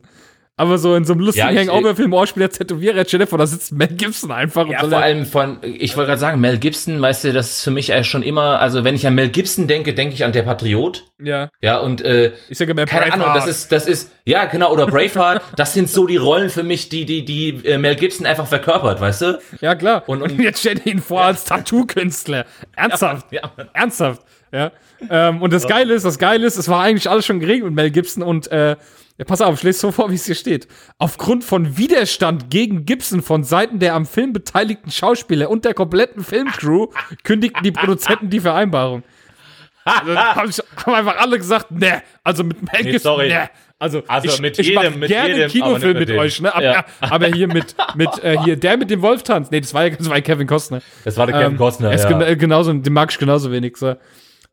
Aber so in so einem lustigen Ja, Hangover-Film, oh, spielt der Tätowierer, vor, da sitzt Mel Gibson einfach Ja, vor allem von, ich wollte gerade sagen, Mel Gibson, weißt du, das ist für mich äh, schon immer, also wenn ich an Mel Gibson denke, denke ich an der Patriot. Ja, Ja, und äh, ich sage mehr keine Ahnung, das ist, das ist, ja, genau, oder Braveheart, [LAUGHS] das sind so die Rollen für mich, die, die, die äh, Mel Gibson einfach verkörpert, weißt du? Ja, klar. Und- Und, und- [LAUGHS] jetzt stell ihn vor als Tattoo-Künstler. Ernsthaft. Ja, Mann. Ernsthaft. Ja. Ähm, und das Geile ist, das Geile ist, es war eigentlich alles schon geregelt mit Mel Gibson und äh, ja, pass auf, ich lese so vor, wie es hier steht. Aufgrund von Widerstand gegen Gibson von Seiten der am Film beteiligten Schauspieler und der kompletten Filmcrew [LAUGHS] kündigten die Produzenten die Vereinbarung. Also, haben, haben einfach alle gesagt, ne, also mit Mel Nee, Gibson, ne. Also, Also ich, mit ich jedem, mit gerne jedem, einen Kinofilm mit mit euch, ne? Aber, Ja. aber hier mit, mit äh, hier der mit dem Wolf tanzt. Nee, das war ja das war Kevin Costner. Das war der Kevin Costner, ist ja. gen- genauso, den mag ich genauso wenig. So.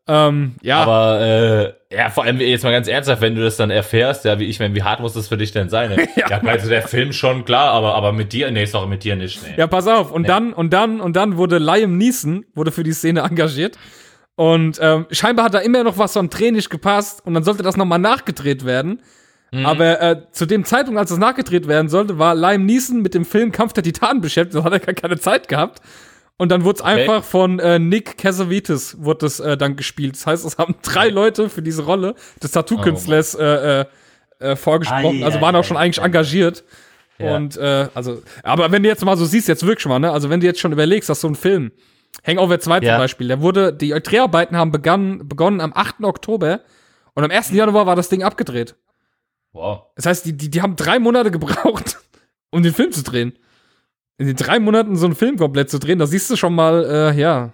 Ähm, ja, Aber äh, ja, vor allem jetzt mal ganz ernsthaft, wenn du das dann erfährst, ja, wie ich meine, wie hart muss das für dich denn sein? Ne? [LAUGHS] ja, also der Film schon klar, aber aber mit dir, nee, sorry, mit dir nicht. Nee. ja, pass auf. Und dann, und dann, und dann wurde Liam Neeson, wurde für die Szene engagiert. Und ähm, scheinbar hat da immer noch was Dreh nicht gepasst und dann sollte das nochmal nachgedreht werden. Mhm. Aber äh, zu dem Zeitpunkt, als das nachgedreht werden sollte, war Liam Neeson mit dem Film Kampf der Titanen beschäftigt, da hat er gar keine Zeit gehabt. Und dann wurde es einfach von äh, Nick Cassavetes wurde das äh, dann gespielt. Das heißt, es haben [LAUGHS] drei Leute für diese Rolle des Tattoo-Künstlers äh, äh, äh, vorgesprochen. Ei, also ei, waren auch ei, schon eigentlich ei. engagiert. Ja. Und äh, also, aber wenn du jetzt mal so siehst, jetzt wirklich mal, ne? Also wenn du jetzt schon überlegst, dass so ein Film, Hangover 2 Ja. zum Beispiel, der wurde, die Dreharbeiten haben begonnen, begonnen am 8. Oktober und am 1. Januar war das Ding abgedreht. Wow. Das heißt, die, die, die haben drei Monate [LAUGHS] gebraucht, um den Film zu drehen. In den drei Monaten so einen Film komplett zu drehen, da siehst du schon mal, äh, ja,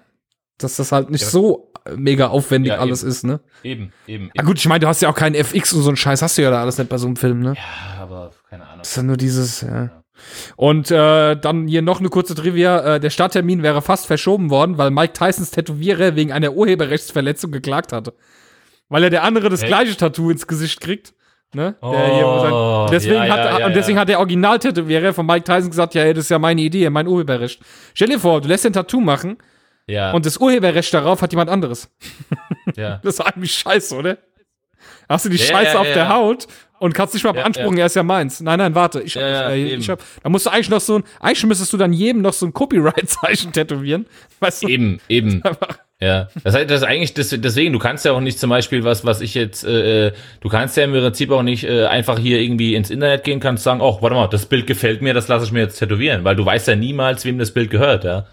dass das halt nicht Ja. so äh, mega aufwendig Ja, alles eben. ist, ne? Eben, eben. Ja gut, ich meine, du hast ja auch keinen FX und so einen Scheiß, hast du ja da alles nicht bei so einem Film, ne? Ja, aber keine Ahnung. Das ist ja nur dieses, ja. Und äh, dann hier noch eine kurze Trivia. Äh, der Starttermin wäre fast verschoben worden, weil Mike Tysons Tätowierer wegen einer Urheberrechtsverletzung geklagt hatte. Weil er der andere das Echt? gleiche Tattoo ins Gesicht kriegt. Ne? Oh, hier, deswegen, ja, hat, ja, und deswegen hat der Original-Tätowierer von Mike Tyson gesagt, ja, ey, das ist ja meine Idee, mein Urheberrecht. Stell dir vor, du lässt ein Tattoo machen Ja, und das Urheberrecht darauf hat jemand anderes. [LAUGHS] ja. Das ist eigentlich scheiße, oder? Hast du die Scheiße auf der. Haut und kannst nicht mal beanspruchen, er ist ja meins. Nein, nein, warte. Ich, Ja, äh, eben. ich hab, da musst du eigentlich noch so ein, eigentlich müsstest du dann jedem noch so ein Copyright-Zeichen tätowieren. Weißt du? Eben, eben. Einfach- Ja, das heißt, das ist eigentlich das, deswegen, du kannst ja auch nicht zum Beispiel was, was ich jetzt, äh, äh, du kannst ja im Prinzip auch nicht äh, einfach hier irgendwie ins Internet gehen, kannst sagen, oh, warte mal, das Bild gefällt mir, das lasse ich mir jetzt tätowieren, weil du weißt ja niemals, wem das Bild gehört, ja.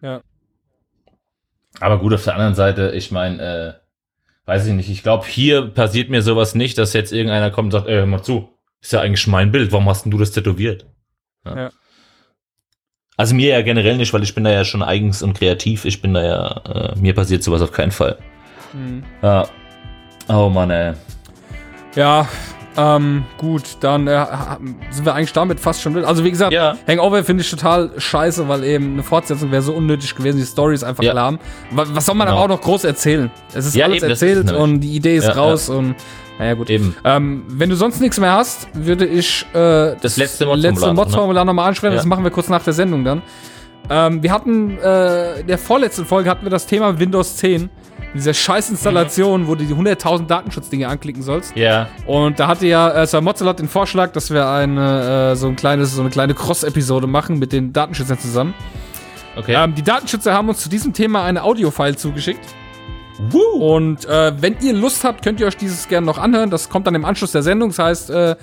Ja. Aber gut, auf der anderen Seite, ich meine, äh, weiß ich nicht, ich glaube, hier passiert mir sowas nicht, dass jetzt irgendeiner kommt und sagt, ey, hör mal zu, ist ja eigentlich mein Bild, warum hast denn du das tätowiert? Ja. Also mir ja generell nicht, weil ich bin da ja schon eigens und kreativ. Ich bin da ja, äh, mir passiert sowas auf keinen Fall. Mhm. Ja. Oh Mann, ey. Ja, ähm, gut, dann äh, sind wir eigentlich damit fast schon. Also wie gesagt, Ja. Hangover finde ich total scheiße, weil eben eine Fortsetzung wäre so unnötig gewesen. Die Story ist einfach Ja. lahm. Wa- Was soll man Genau. aber auch noch groß erzählen? Es ist Ja, alles eben, ist erzählt nämlich. und die Idee ist raus und naja gut. Eben. Ähm, wenn du sonst nichts mehr hast, würde ich äh, Das letzte Mod-Formular letzte noch, ne? Nochmal ansprechen. Ja. Das machen wir kurz nach der Sendung dann. Ähm, wir hatten äh, in der vorletzten Folge hatten wir das Thema Windows 10. Diese scheiß Installation, wo du die 100.000 Datenschutzdinge anklicken sollst. Ja. Und da hatte ja äh, Sir Mozzelot den Vorschlag, dass wir eine, äh, so, ein kleines, so eine kleine Cross-Episode machen mit den Datenschützern zusammen. Okay. Ähm, die Datenschützer haben uns zu diesem Thema eine Audio-File zugeschickt. Woo. Und äh, wenn ihr Lust habt, könnt ihr euch dieses gerne noch anhören. Das kommt dann im Anschluss der Sendung. Das heißt, äh,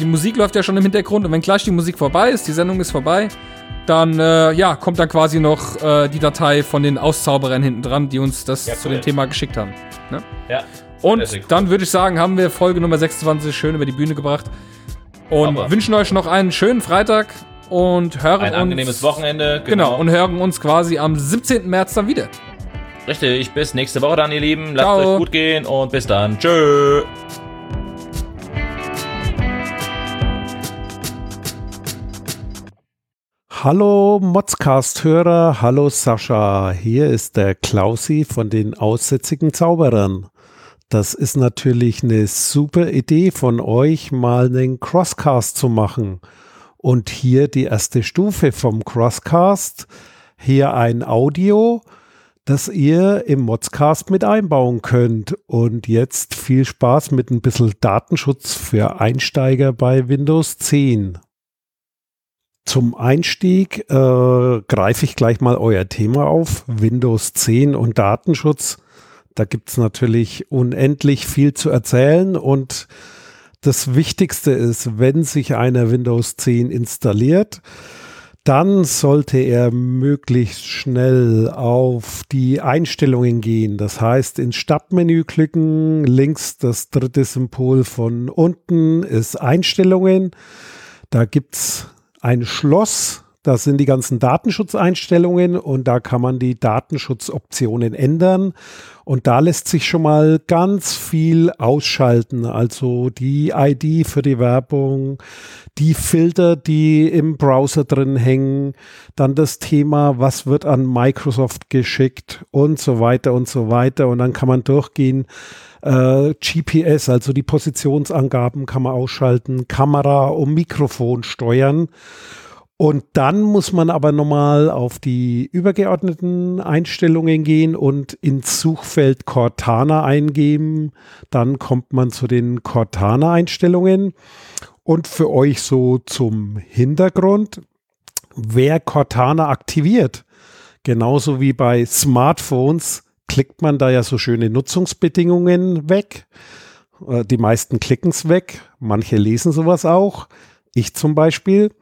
die Musik läuft ja schon im Hintergrund. Und wenn gleich die Musik vorbei ist, die Sendung ist vorbei, dann äh, ja, kommt dann quasi noch äh, die Datei von den Auszauberern hinten dran, die uns das Ja, zu cool. dem Thema geschickt haben. Ne? Ja. Und cool. dann würde ich sagen, haben wir Folge Nummer 26 schön über die Bühne gebracht. Und Aber- wünschen euch noch einen schönen Freitag und hören Ein uns. angenehmes Wochenende. Genau, und hören uns quasi am 17. März dann wieder. Richtig, bis nächste Woche dann, ihr Lieben. Lasst Ciao. euch gut gehen und bis dann. Tschö. Hallo Modscast-Hörer, hallo Sascha, hier ist der Klausi von den Aussätzigen Zauberern. Das ist natürlich eine super Idee von euch, mal einen Crosscast zu machen. Und hier die erste Stufe vom Crosscast, hier ein Audio, das ihr im Modscast mit einbauen könnt. Und jetzt viel Spaß mit ein bisschen Datenschutz für Einsteiger bei Windows 10. Zum Einstieg äh, greife ich gleich mal euer Thema auf, Windows 10 und Datenschutz. Da gibt es natürlich unendlich viel zu erzählen und das Wichtigste ist, wenn sich einer Windows 10 installiert, dann sollte er möglichst schnell auf die Einstellungen gehen. Das heißt, ins Startmenü klicken, links das dritte Symbol von unten ist Einstellungen. Da gibt's ein Schloss, das sind die ganzen Datenschutzeinstellungen und da kann man die Datenschutzoptionen ändern. Und da lässt sich schon mal ganz viel ausschalten. Also die ID für die Werbung, die Filter, die im Browser drin hängen, dann das Thema, was wird an Microsoft geschickt und so weiter und so weiter. Und dann kann man durchgehen. Äh, GPS, also die Positionsangaben kann man ausschalten, Kamera und Mikrofon steuern. Und dann muss man aber nochmal auf die übergeordneten Einstellungen gehen und ins Suchfeld Cortana eingeben. Dann kommt man zu den Cortana-Einstellungen. Und für euch so zum Hintergrund, wer Cortana aktiviert, genauso wie bei Smartphones, klickt man da ja so schöne Nutzungsbedingungen weg. Äh, Die meisten klicken es weg, manche lesen sowas auch. Ich zum Beispiel.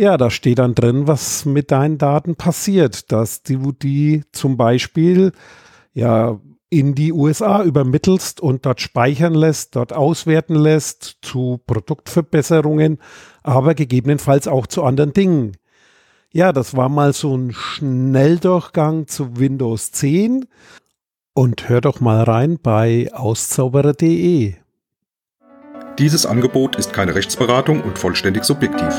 Ja, da steht dann drin, was mit deinen Daten passiert, dass du die zum Beispiel ja in die USA übermittelst und dort speichern lässt, dort auswerten lässt zu Produktverbesserungen, aber gegebenenfalls auch zu anderen Dingen. Ja, das war mal so ein Schnelldurchgang zu Windows 10 und hör doch mal rein bei auszauberer.de. Dieses Angebot ist keine Rechtsberatung und vollständig subjektiv.